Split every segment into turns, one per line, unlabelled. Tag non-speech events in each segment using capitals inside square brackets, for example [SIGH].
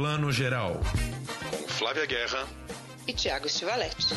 Plano Geral. Com Flávia Guerra
e Tiago Stivaletti.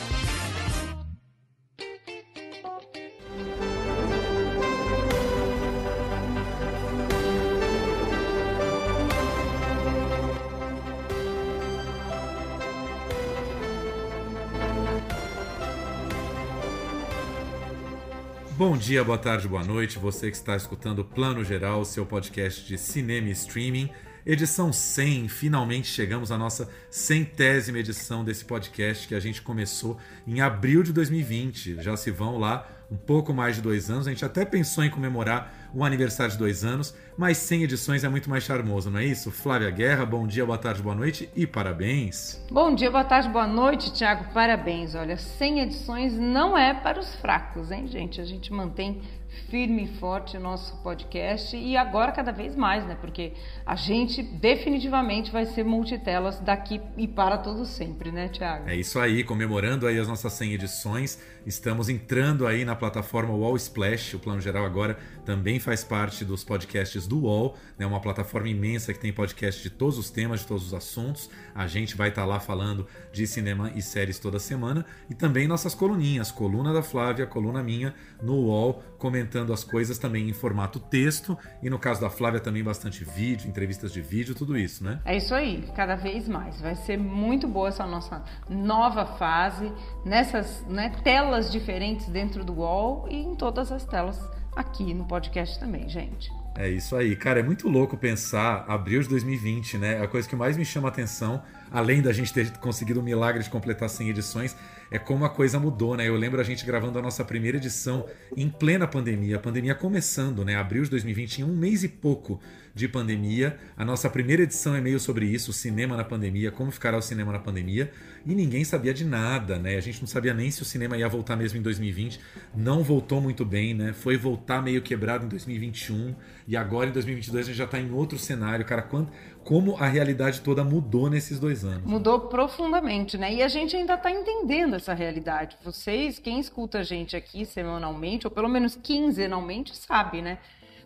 Bom dia, boa tarde, boa noite. Você que está escutando o Plano Geral, seu podcast de cinema e streaming. Edição 100, finalmente chegamos à nossa centésima edição desse podcast que a gente começou em abril de 2020. Já se vão lá um pouco mais de dois anos. A gente até pensou em comemorar um aniversário de dois anos, mas 100 edições é muito mais charmoso, não é isso? Flávia Guerra, bom dia, boa tarde, boa noite e parabéns.
Bom dia, boa tarde, boa noite, Tiago, parabéns. Olha, 100 edições não é para os fracos, hein, gente? A gente mantém firme e forte o nosso podcast e agora cada vez mais, né? Porque a gente definitivamente vai ser multitelas daqui e para todo sempre, né, Tiago?
É isso aí, comemorando aí as nossas 100 edições, estamos entrando aí na plataforma Wall Splash, o Plano Geral agora também faz parte dos podcasts do UOL, né, uma plataforma imensa que tem podcast de todos os temas, de todos os assuntos. A gente vai estar tá lá falando de cinema e séries toda semana e também nossas coluninhas, coluna da Flávia, coluna minha no UOL, comentando as coisas também em formato texto e no caso da Flávia também bastante vídeo, entrevistas de vídeo, tudo isso, né?
É isso aí, cada vez mais. Vai ser muito boa essa nossa nova fase nessas né, telas diferentes dentro do UOL e em todas as telas aqui no podcast também, gente.
É isso aí, cara. É muito louco pensar abril de 2020, né? A coisa que mais me chama a atenção, além da gente ter conseguido o milagre de completar 100 edições, é como a coisa mudou, né? Eu lembro a gente gravando a nossa primeira edição em plena pandemia, a pandemia começando, né? Abril de 2020, em um mês e pouco de pandemia. A nossa primeira edição é meio sobre isso, o cinema na pandemia, como ficará o cinema na pandemia. E ninguém sabia de nada, né? A gente não sabia nem se o cinema ia voltar mesmo em 2020. Não voltou muito bem, né? Foi voltar meio quebrado em 2021 e agora em 2022 a gente já está em outro cenário, cara. Quanto, como a realidade toda mudou nesses dois anos.
Mudou profundamente, né? E a gente ainda está entendendo essa realidade. Vocês, quem escuta a gente aqui semanalmente, ou pelo menos quinzenalmente, sabe, né?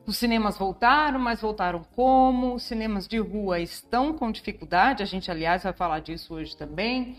Os cinemas voltaram, mas voltaram como? Os cinemas de rua estão com dificuldade. A gente, aliás, vai falar disso hoje também.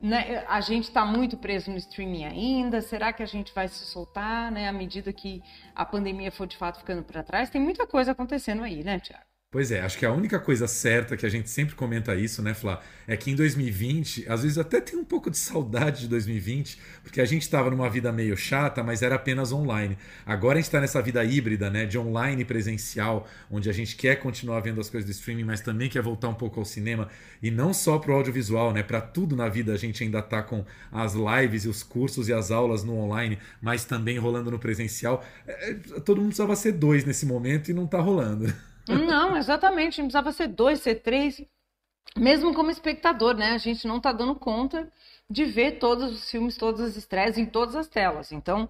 Né? A gente está muito preso no streaming ainda. Será que a gente vai se soltar, né? À medida que a pandemia for de fato ficando para trás, tem muita coisa acontecendo aí, né, Tiago?
Pois é, acho que a única coisa certa que a gente sempre comenta isso, né, Flá, é que em 2020, às vezes até tem um pouco de saudade de 2020, porque a gente estava numa vida meio chata, mas era apenas online. Agora a gente está nessa vida híbrida, né, de online presencial, onde a gente quer continuar vendo as coisas do streaming, mas também quer voltar um pouco ao cinema, e não só para o audiovisual, né, para tudo na vida a gente ainda está com as lives e os cursos e as aulas no online, mas também rolando no presencial. É, é todo mundo precisava ser dois nesse momento e não está rolando. [LAUGHS]
Não, exatamente. Não precisava ser dois, ser três. Mesmo como espectador, né? A gente não está dando conta de ver todos os filmes, todas as estreias em todas as telas. Então,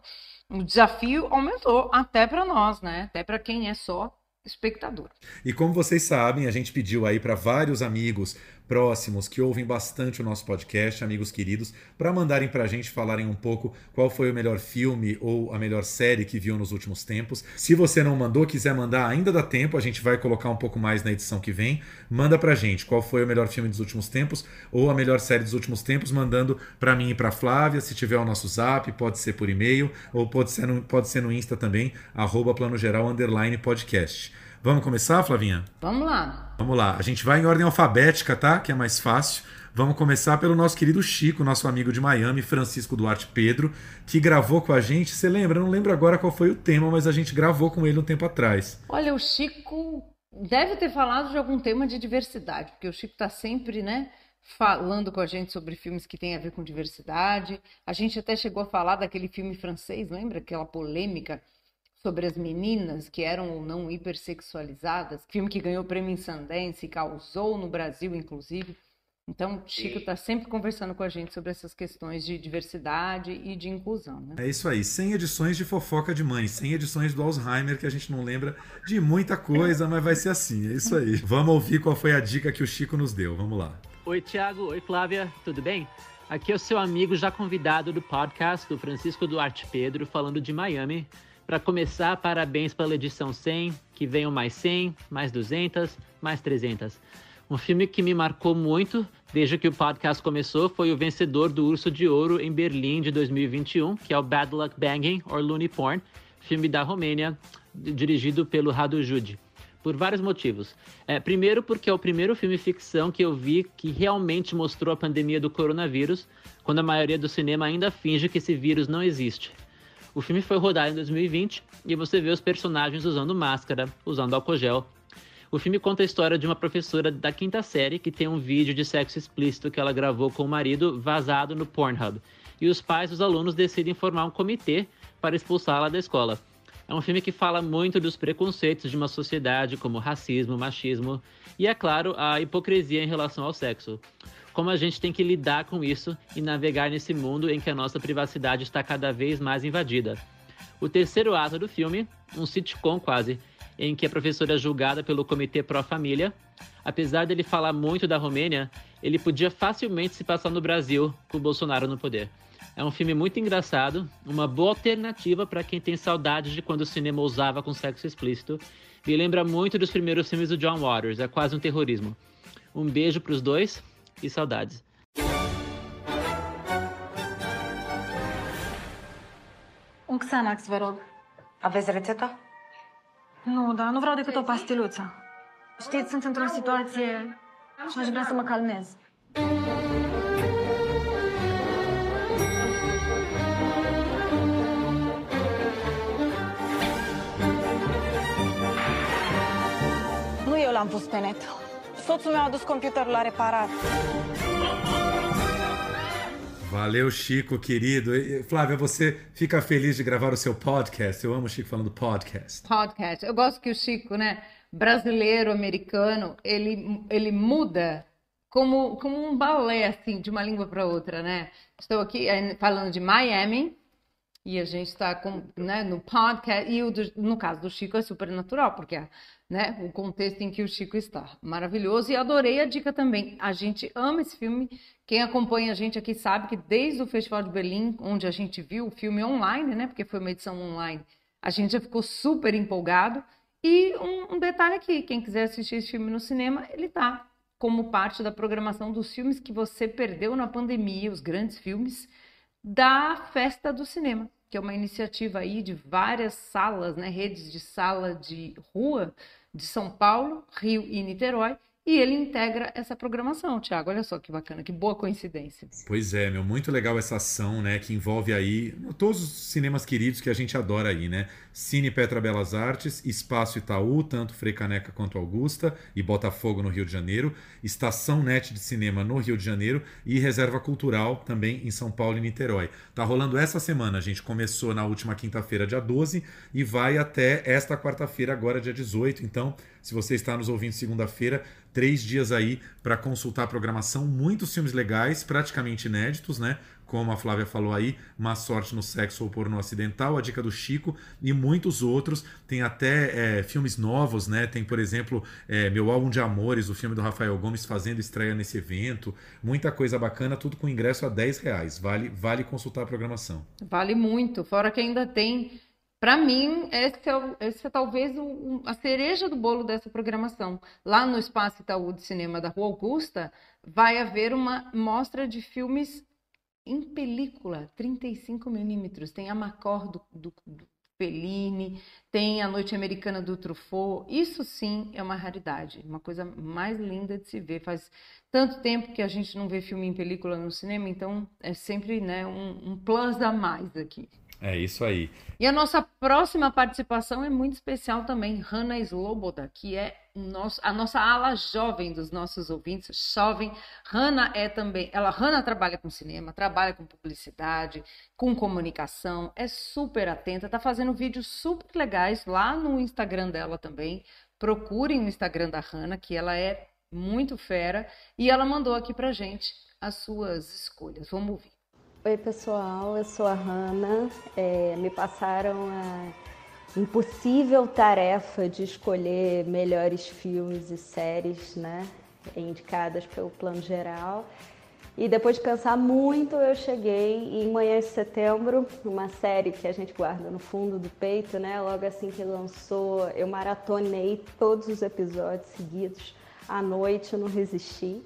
o desafio aumentou até para nós, né? Até para quem é só espectador.
E como vocês sabem, a gente pediu aí para vários amigos próximos que ouvem bastante o nosso podcast, amigos queridos, para mandarem para a gente falarem um pouco qual foi o melhor filme ou a melhor série que viu nos últimos tempos. Se você não mandou, quiser mandar, ainda dá tempo, a gente vai colocar um pouco mais na edição que vem. Manda para a gente qual foi o melhor filme dos últimos tempos ou a melhor série dos últimos tempos, mandando para mim e para Flávia. Se tiver o nosso zap, pode ser por e-mail ou pode ser no, pode ser no Insta também, arroba plano geral underline podcast. Vamos começar, Flavinha?
Vamos lá.
Vamos lá. A gente vai em ordem alfabética, tá? Que é mais fácil. Vamos começar pelo nosso querido Chico, nosso amigo de Miami, Francisco Duarte Pedro, que gravou com a gente. Você lembra? Eu não lembro agora qual foi o tema, mas a gente gravou com ele um tempo atrás.
Olha, o Chico deve ter falado de algum tema de diversidade, porque o Chico está sempre, né? Falando com a gente sobre filmes que têm a ver com diversidade. A gente até chegou a falar daquele filme francês, lembra? Aquela polêmica sobre as meninas que eram ou não hipersexualizadas, filme que ganhou prêmio em Sundance e causou no Brasil, inclusive. Então, Chico está sempre conversando com a gente sobre essas questões de diversidade e de inclusão. Né?
É isso aí, 100 edições de fofoca de mãe, 100 edições do Alzheimer, que a gente não lembra de muita coisa, mas vai ser assim, é isso aí. [LAUGHS] Vamos ouvir qual foi a dica que o Chico nos deu, vamos lá.
Oi, Tiago, oi, Flávia, tudo bem? Aqui é o seu amigo já convidado do podcast do Francisco Duarte Pedro, falando de Miami. Para começar, parabéns pela edição 100, que venham mais 100, mais 200, mais 300. Um filme que me marcou muito desde que o podcast começou foi o vencedor do Urso de Ouro em Berlim de 2021, que é o Bad Luck Banging or Looney Porn, filme da Romênia, dirigido pelo Radu Jude. Por vários motivos. É, primeiro, porque é o primeiro filme ficção que eu vi que realmente mostrou a pandemia do coronavírus, quando a maioria do cinema ainda finge que esse vírus não existe. O filme foi rodado em 2020 e você vê os personagens usando máscara, usando álcool gel, o filme conta a história de uma professora da quinta série que tem um vídeo de sexo explícito que ela gravou com o marido vazado no Pornhub. E os pais dos alunos decidem formar um comitê para expulsá-la da escola. É um filme que fala muito dos preconceitos de uma sociedade, como racismo, machismo e, é claro, a hipocrisia em relação ao sexo. Como a gente tem que lidar com isso e navegar nesse mundo em que a nossa privacidade está cada vez mais invadida. O terceiro ato do filme, um sitcom quase, em que a professora é julgada pelo Comitê Pró-Família. Apesar dele falar muito da Romênia, ele podia facilmente se passar no Brasil com o Bolsonaro no poder. É um filme muito engraçado, uma boa alternativa para quem tem saudades de quando o cinema ousava com sexo explícito. E lembra muito dos primeiros filmes do John Waters, é quase um terrorismo. Um beijo para os dois e saudades.
Un Xanax, vă rog.
Aveți rețeta?
Nu, dar nu vreau decât o pastiluță. Știți, sunt într-o situație și aș vrea să mă calmez. L-am pus pe net. Soțul meu a dus computerul la reparat.
Valeu, Chico, querido. Flávia, você fica feliz de gravar o seu podcast? Eu amo o Chico falando podcast.
Podcast. Eu gosto que o Chico, né, brasileiro, americano, ele, ele muda como, como um balé, assim, de uma língua para outra, né? Estou aqui eh, falando de Miami, e a gente está né, no podcast, e o do, no caso do Chico é super natural, porque é né, o contexto em que o Chico está. Maravilhoso, e adorei a dica também. A gente ama esse filme. Quem acompanha a gente aqui sabe que desde o Festival de Berlim, onde a gente viu o filme online, né, porque foi uma edição online, a gente já ficou super empolgado. E um, um detalhe aqui: quem quiser assistir esse filme no cinema, ele está como parte da programação dos filmes que você perdeu na pandemia, os grandes filmes da Festa do Cinema, que é uma iniciativa aí de várias salas, né, redes de sala de rua de São Paulo, Rio e Niterói, e ele integra essa programação, Tiago. Olha só que bacana, que boa coincidência.
Pois é, meu, muito legal essa ação, né, que envolve aí todos os cinemas queridos que a gente adora aí, né? Cine Petra Belas Artes, Espaço Itaú, tanto Frei Caneca quanto Augusta e Botafogo no Rio de Janeiro, Estação Net de Cinema no Rio de Janeiro e Reserva Cultural também em São Paulo e Niterói. Tá rolando essa semana, a gente começou na última quinta-feira, dia 12, e vai até esta quarta-feira, agora dia 18. Então, se você está nos ouvindo segunda-feira, três dias aí para consultar a programação, muitos filmes legais, praticamente inéditos, né? Como a Flávia falou aí, Má Sorte no Sexo ou Porno Acidental, a dica do Chico e muitos outros. Tem até é, filmes novos, né? Tem, por exemplo, é, Meu Álbum de Amores, o filme do Rafael Gomes fazendo estreia nesse evento. Muita coisa bacana, tudo com ingresso a 10 reais. Vale, vale consultar a programação.
Vale muito, fora que ainda tem para mim, esse é, esse é talvez o, a cereja do bolo dessa programação. Lá no Espaço Itaú de Cinema da Rua Augusta, vai haver uma mostra de filmes em película, 35 milímetros. Tem a Macor do, do, do Fellini, tem a Noite Americana do Truffaut. Isso sim é uma raridade, uma coisa mais linda de se ver. Faz tanto tempo que a gente não vê filme em película no cinema, então é sempre né, um, um plus a mais aqui.
É isso aí.
E a nossa próxima participação é muito especial também, Hanna Sloboda, que é nosso, a nossa ala jovem dos nossos ouvintes, jovem. Hanna é também, ela Hanna trabalha com cinema, trabalha com publicidade, com comunicação, é super atenta, tá fazendo vídeos super legais lá no Instagram dela também. Procurem o Instagram da Hanna, que ela é muito fera, e ela mandou aqui pra gente as suas escolhas. Vamos ouvir.
Oi, pessoal, eu sou a Hanna. É, me passaram a impossível tarefa de escolher melhores filmes e séries, né, indicadas pelo Plano Geral. E depois de pensar muito, eu cheguei em Manhã de Setembro, uma série que a gente guarda no fundo do peito, né? Logo assim que lançou, eu maratonei todos os episódios seguidos à noite não resisti.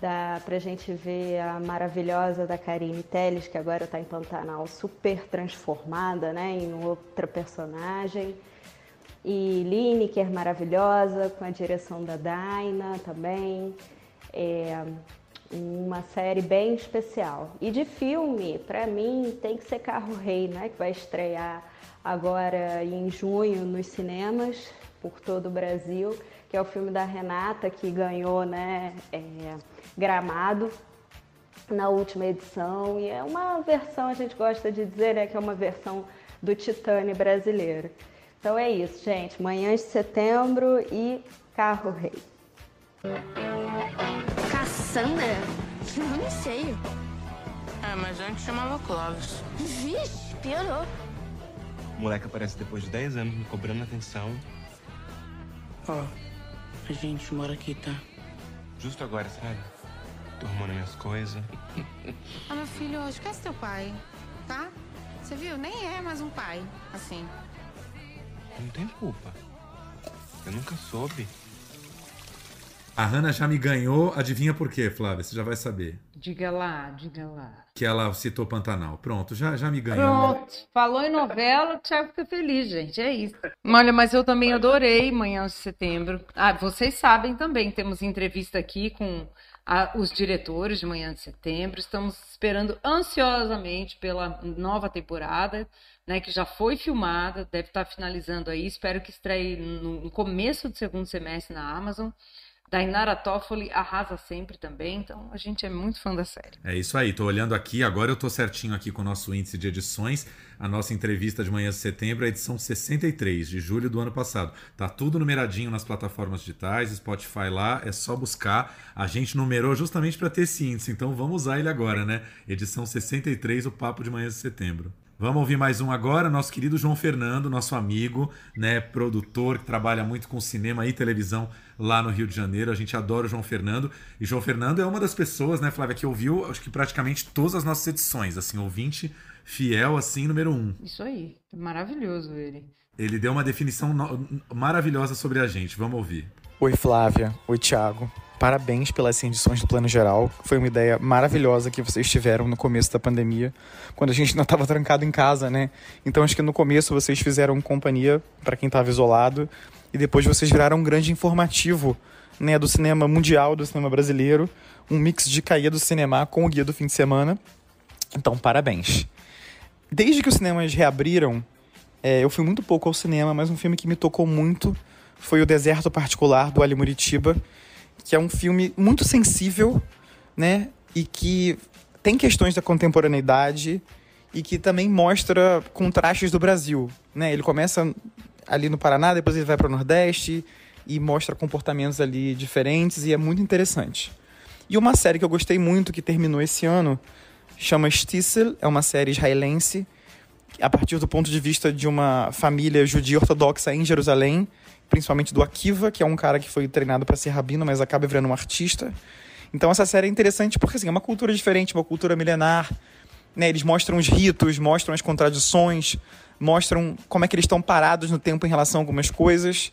Dá pra gente ver a maravilhosa da Karine Telles, que agora está em Pantanal, super transformada né, em outra personagem. E Lineker, maravilhosa, com a direção da Daina também. É uma série bem especial. E de filme, para mim, tem que ser Carro Rei, né, que vai estrear agora em junho nos cinemas por todo o Brasil, que é o filme da Renata, que ganhou né, é, Gramado na última edição. E é uma versão, a gente gosta de dizer, né, que é uma versão do Titane brasileiro. Então é isso, gente. Manhã de setembro e Carro Rei.
Cassandra? Que nome
sei. É, mas antes chamava Clóvis.
Vixe, piorou.
O moleque aparece depois de 10 anos me cobrando atenção.
Ó, oh, a gente mora aqui, tá?
Justo agora, sabe? Tô arrumando minhas coisas.
ah, meu filho, esquece teu pai, tá? Você viu? Nem é mais um pai, assim.
Não tem culpa. Eu nunca soube.
A Hannah já me ganhou, adivinha por quê, Flávia? Você já vai saber.
Diga lá, diga lá.
Que ela citou Pantanal. Pronto, já, já me ganhou.
Pronto, falou em novela, o Thiago fica feliz, gente. É isso. Olha, mas eu também adorei Manhã de Setembro. Ah, vocês sabem também, temos entrevista aqui com a, os diretores de Manhã de Setembro. Estamos esperando ansiosamente pela nova temporada, né, que já foi filmada, deve estar finalizando aí. Espero que estreie no começo do segundo semestre na Amazon. Dainara Toffoli arrasa sempre também, então a gente é muito fã da série.
É isso aí, tô olhando aqui, agora eu tô certinho aqui com o nosso índice de edições, a nossa entrevista de manhã de setembro, a edição 63 de julho do ano passado. Tá tudo numeradinho nas plataformas digitais, Spotify lá, é só buscar. A gente numerou justamente para ter esse índice, então vamos usar ele agora, né? Edição 63, o papo de manhã de setembro. Vamos ouvir mais um agora, nosso querido João Fernando, nosso amigo, né, produtor que trabalha muito com cinema e televisão lá no Rio de Janeiro. A gente adora o João Fernando. E João Fernando é uma das pessoas, né, Flávia, que ouviu, acho que praticamente todas as nossas edições, assim, ouvinte fiel, assim, número um.
Isso aí, maravilhoso ele.
Ele deu uma definição maravilhosa sobre a gente. Vamos ouvir.
Oi, Flávia. Oi, Thiago. Parabéns pelas edições do Plano Geral. Foi uma ideia maravilhosa que vocês tiveram no começo da pandemia, quando a gente não estava trancado em casa, né? Então acho que no começo vocês fizeram companhia para quem estava isolado e depois vocês viraram um grande informativo, né, do cinema mundial, do cinema brasileiro, um mix de caía do cinema com o guia do fim de semana. Então, parabéns. Desde que os cinemas reabriram, é, eu fui muito pouco ao cinema, mas um filme que me tocou muito foi O Deserto Particular, do Ali Muritiba, que é um filme muito sensível, né? E que tem questões da contemporaneidade e que também mostra contrastes do Brasil, né? Ele começa ali no Paraná, depois ele vai para o Nordeste e mostra comportamentos ali diferentes e é muito interessante. E uma série que eu gostei muito que terminou esse ano chama Stissel, é uma série israelense a partir do ponto de vista de uma família judia ortodoxa em Jerusalém principalmente do Akiva, que é um cara que foi treinado para ser rabino, mas acaba virando um artista. Então essa série é interessante porque assim, é uma cultura diferente, uma cultura milenar. Né? Eles mostram os ritos, mostram as contradições, mostram como é que eles estão parados no tempo em relação a algumas coisas.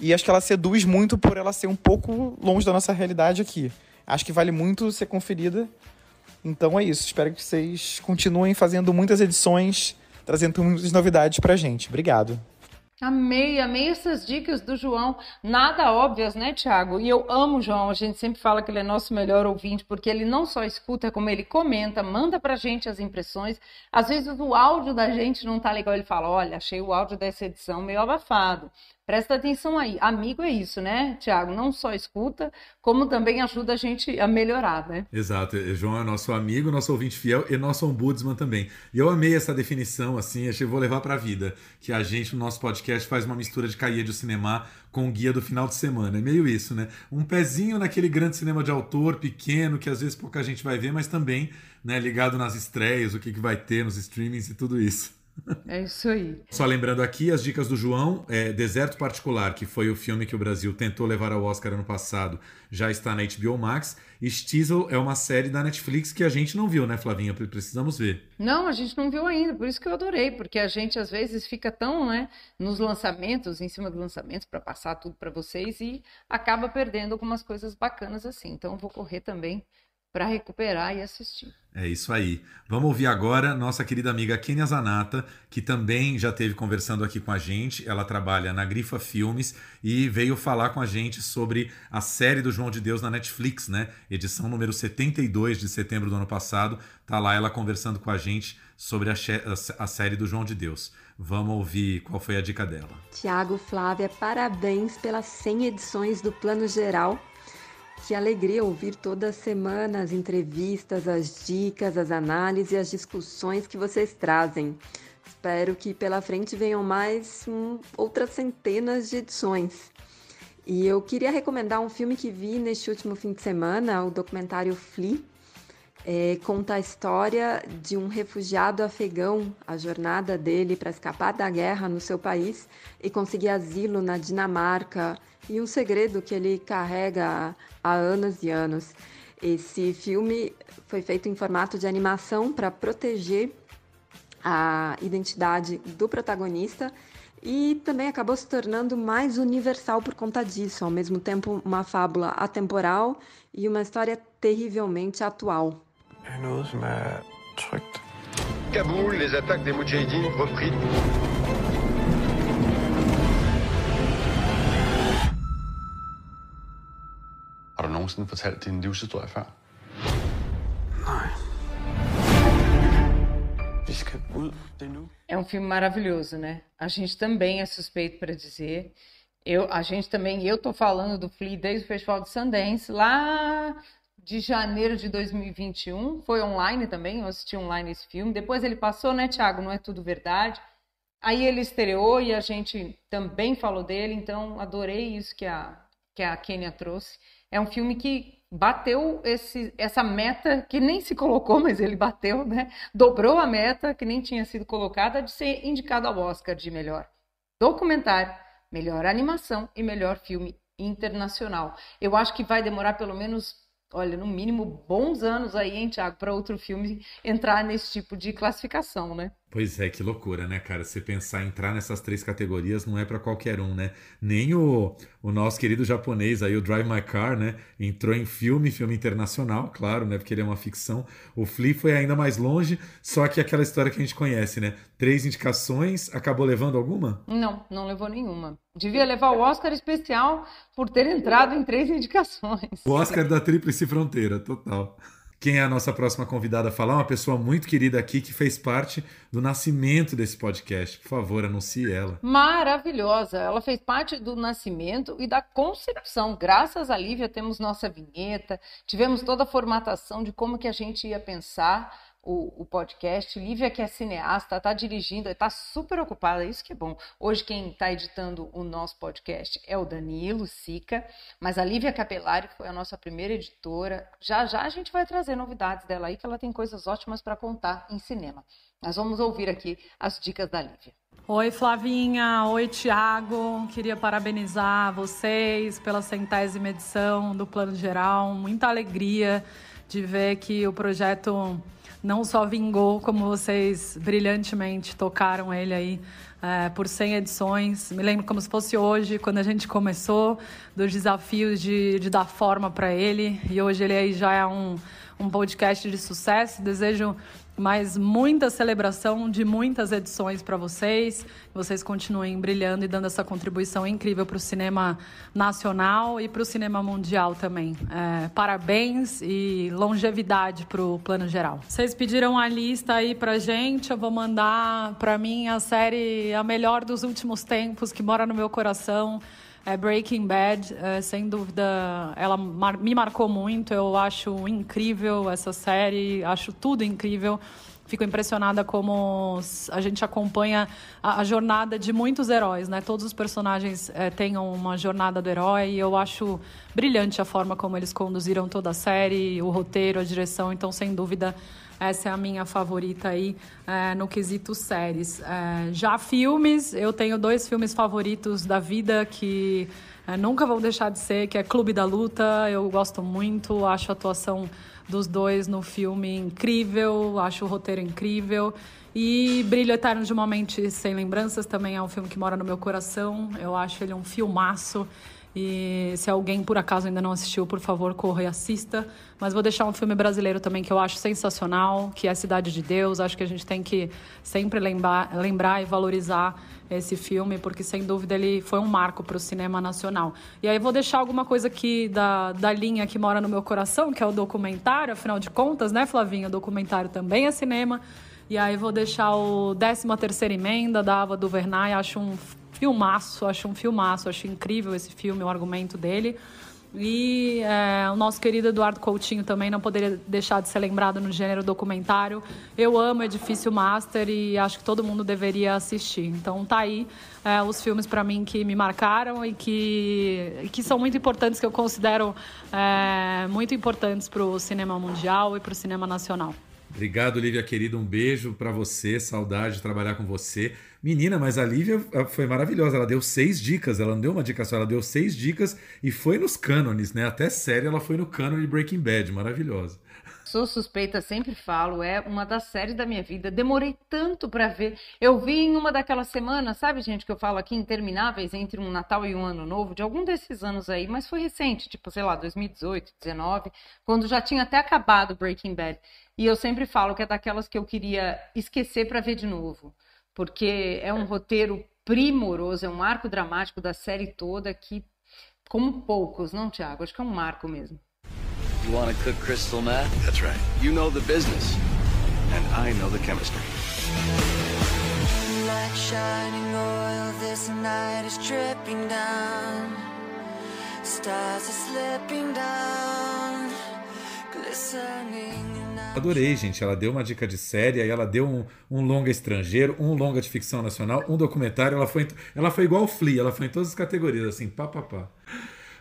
E acho que ela seduz muito por ela ser um pouco longe da nossa realidade aqui. Acho que vale muito ser conferida. Então é isso. Espero que vocês continuem fazendo muitas edições, trazendo muitas novidades pra gente. Obrigado.
Amei, amei essas dicas do João. Nada óbvias, né, Tiago? E eu amo o João. A gente sempre fala que ele é nosso melhor ouvinte, porque ele não só escuta, como ele comenta, manda pra gente as impressões. Às vezes o áudio da gente não tá legal. Ele fala: olha, achei o áudio dessa edição meio abafado. Presta atenção aí. Amigo é isso, né, Tiago? Não só escuta, como também ajuda a gente a melhorar, né?
Exato. João é nosso amigo, nosso ouvinte fiel e nosso ombudsman também. E eu amei essa definição, assim, achei que vou levar para a vida. Que a gente, no nosso podcast, faz uma mistura de caia de cinema com o guia do final de semana. É meio isso, né? Um pezinho naquele grande cinema de autor, pequeno, que às vezes pouca gente vai ver, mas também né, ligado nas estreias, o que, que vai ter nos streamings e tudo isso.
É isso aí.
Só lembrando aqui as dicas do João: é Deserto Particular, que foi o filme que o Brasil tentou levar ao Oscar ano passado, já está na HBO Max. E Stiesel é uma série da Netflix que a gente não viu, né, Flavinha? Precisamos ver.
Não, a gente não viu ainda, por isso que eu adorei, porque a gente às vezes fica tão, né, nos lançamentos, em cima dos lançamentos, para passar tudo para vocês e acaba perdendo algumas coisas bacanas assim. Então eu vou correr também para recuperar e assistir.
É isso aí. Vamos ouvir agora nossa querida amiga Kenia Zanata, que também já esteve conversando aqui com a gente. Ela trabalha na Grifa Filmes e veio falar com a gente sobre a série do João de Deus na Netflix, né? Edição número 72 de setembro do ano passado. Tá lá ela conversando com a gente sobre a, a série do João de Deus. Vamos ouvir qual foi a dica dela.
Tiago Flávia, parabéns pelas 100 edições do Plano Geral que alegria ouvir toda semana as entrevistas, as dicas, as análises e as discussões que vocês trazem. Espero que pela frente venham mais um, outras centenas de edições. E eu queria recomendar um filme que vi neste último fim de semana, o documentário Flea. É, conta a história de um refugiado afegão, a jornada dele para escapar da guerra no seu país e conseguir asilo na Dinamarca e um segredo que ele carrega há anos e anos. Esse filme foi feito em formato de animação para proteger a identidade do protagonista e também acabou se tornando mais universal por conta disso, ao mesmo tempo uma fábula atemporal e uma história terrivelmente atual.
Kaboul, les attaques des Moudjahidines repris.
Nogensinde fortalt din livshistorie før?
Nej. Vi skal ud det nu.
É um filme maravilhoso, né? A gente também é suspeito para dizer. Eu, a gente também, eu tô falando do Flea desde o Festival de Sundance, lá de janeiro de 2021. Foi online também, eu assisti online esse filme. Depois ele passou, né, Thiago? Não é tudo verdade. Aí ele estreou e a gente também falou dele, então adorei isso que a, que a Kênia trouxe. É um filme que bateu esse, essa meta que nem se colocou, mas ele bateu, né? Dobrou a meta que nem tinha sido colocada de ser indicado ao Oscar de melhor documentário, melhor animação e melhor filme internacional. Eu acho que vai demorar pelo menos olha, no mínimo bons anos aí, hein, Thiago, para outro filme entrar nesse tipo de classificação, né?
Pois é, que loucura, né, cara? Você pensar em entrar nessas três categorias não é para qualquer um, né? Nem o, o nosso querido japonês aí, o Drive My Car, né? Entrou em filme, filme internacional, claro, né? Porque ele é uma ficção. O Flea foi ainda mais longe, só que aquela história que a gente conhece, né? Três indicações, acabou levando alguma?
Não, não levou nenhuma. Devia levar o Oscar especial por ter entrado em três indicações.
O Oscar da Tríplice Fronteira, total. Quem é a nossa próxima convidada a falar? Uma pessoa muito querida aqui que fez parte do nascimento desse podcast. Por favor, anuncie ela.
Maravilhosa. Ela fez parte do nascimento e da concepção. Graças a Lívia temos nossa vinheta, tivemos toda a formatação de como que a gente ia pensar o, o, podcast. Lívia, que é cineasta, está dirigindo, está super ocupada, isso que é bom. Hoje quem está editando o nosso podcast é o Danilo Sica, mas a Lívia Capelari foi a nossa primeira editora. Já já a gente vai trazer novidades dela aí, que ela tem coisas ótimas para contar em cinema. Nós vamos ouvir aqui as dicas da Lívia.
Oi, Flavinha. Oi, Tiago. Queria parabenizar vocês pela centésima edição do Plano Geral. Muita alegria de ver que o projeto não só vingou, como vocês brilhantemente tocaram ele aí é, por 100 edições. Me lembro como se fosse hoje, quando a gente começou, dos desafios de, de dar forma para ele. E hoje ele aí já é um, um podcast de sucesso. Desejo mais muita celebração de muitas edições para vocês. Vocês continuem brilhando e dando essa contribuição incrível para o cinema nacional e para o cinema mundial também. É, parabéns e longevidade para o plano geral. Vocês pediram a lista aí para gente, eu vou mandar para mim a série a melhor dos últimos tempos que mora no meu coração é Breaking Bad, é, sem dúvida, ela mar me marcou muito. Eu acho incrível essa série, acho tudo incrível. Fico impressionada como a gente acompanha a, a jornada de muitos heróis, né? Todos os personagens é, têm uma jornada do herói e eu acho brilhante a forma como eles conduziram toda a série, o roteiro, a direção. Então, sem dúvida, essa é a minha favorita aí é, no quesito séries. É, já filmes, eu tenho dois filmes favoritos da vida que é, nunca vão deixar de ser, que é Clube da Luta. Eu gosto muito, acho a atuação dos dois no filme incrível, acho o roteiro incrível. E Brilho Eterno de uma Mente Sem Lembranças também é um filme que mora no meu coração. Eu acho ele um filmaço. E se alguém por acaso ainda não assistiu, por favor, corra e assista. Mas vou deixar um filme brasileiro também que eu acho sensacional, que é Cidade de Deus. Acho que a gente tem que sempre lembrar, lembrar e valorizar esse filme, porque sem dúvida ele foi um marco para o cinema nacional. E aí vou deixar alguma coisa aqui da, da linha que mora no meu coração, que é o documentário, afinal de contas, né, Flavinha? O documentário também é cinema. E aí vou deixar o 13 terceira emenda da Ava DuVernay, acho um filmaço, acho um filmaço, acho incrível esse filme, o argumento dele. E é, o nosso querido Eduardo Coutinho também não poderia deixar de ser lembrado no gênero documentário. Eu amo Edifício Master e acho que todo mundo deveria assistir. Então tá aí é, os filmes para mim que me marcaram e que, que são muito importantes, que eu considero é, muito importantes para o cinema mundial e para o cinema nacional.
Obrigado, Lívia querida. Um beijo para você. Saudade de trabalhar com você. Menina, mas a Lívia foi maravilhosa. Ela deu seis dicas. Ela não deu uma dica só, ela deu seis dicas e foi nos cânones, né? Até série ela foi no cânone de Breaking Bad. Maravilhosa.
Sou suspeita, sempre falo, é uma das séries da minha vida. Demorei tanto para ver. Eu vi em uma daquelas semanas, sabe, gente, que eu falo aqui, intermináveis entre um Natal e um Ano Novo, de algum desses anos aí, mas foi recente, tipo, sei lá, 2018, 2019, quando já tinha até acabado Breaking Bad. E eu sempre falo que é daquelas que eu queria esquecer para ver de novo, porque é um roteiro primoroso, é um arco dramático da série toda que, como poucos, não, Tiago? Acho que é um marco mesmo.
You want to cook crystal meth? That's right. You know the business, and I know the chemistry. Like shining oil, this night is dripping down. Stars are slipping down,
glistening. Adorei, gente. Ela deu uma dica de série, aí ela deu um, um, longa estrangeiro, um longa de ficção nacional, um documentário. Ela foi, ela foi igual o Flea, ela foi em todas as categorias, assim, pá, pá, pá.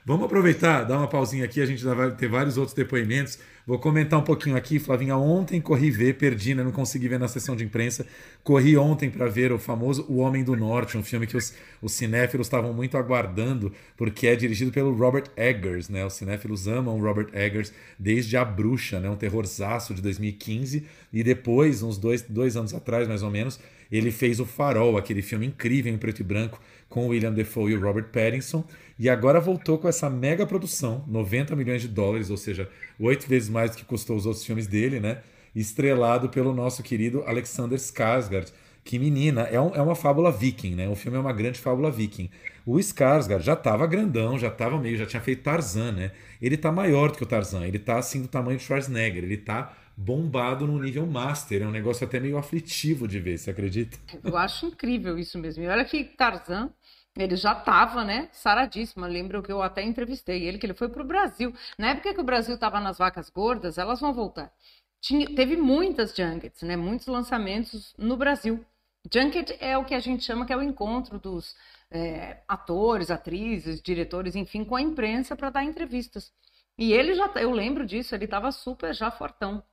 Vamos aproveitar, dar uma pausinha aqui, a gente vai ter vários outros depoimentos. Vou comentar um pouquinho aqui, Flavinha. Ontem corri ver, perdi, né? Não consegui ver na sessão de imprensa. Corri ontem para ver o famoso O Homem do Norte, um filme que os, os cinéfilos estavam muito aguardando, porque é dirigido pelo Robert Eggers, né? Os cinéfilos amam Robert Eggers desde A Bruxa, né? Um terrorzaço de 2015. E depois, uns dois, dois anos atrás, mais ou menos, ele fez O Farol, aquele filme incrível em preto e branco com o William Defoe e o Robert Pattinson. E agora voltou com essa mega produção, 90 milhões de dólares, ou seja, oito vezes mais do que custou os outros filmes dele, né? Estrelado pelo nosso querido Alexander Skarsgård. Que menina, é, um, é uma fábula viking, né? O filme é uma grande fábula viking. O Skarsgård já estava grandão, já estava meio, já tinha feito Tarzan, né? Ele tá maior do que o Tarzan, ele tá assim do tamanho de Schwarzenegger, ele tá bombado no nível master. É um negócio até meio aflitivo de ver, você acredita?
Eu acho incrível isso mesmo. E olha que Tarzan ele já estava, né, saradíssimo. Lembro que eu até entrevistei ele, que ele foi para o Brasil. Na época que o Brasil estava nas vacas gordas, elas vão voltar. Tinha, teve muitas junkets, né, muitos lançamentos no Brasil. Junket é o que a gente chama que é o encontro dos é, atores, atrizes, diretores, enfim, com a imprensa para dar entrevistas. E ele já, eu lembro disso, ele estava super já fortão.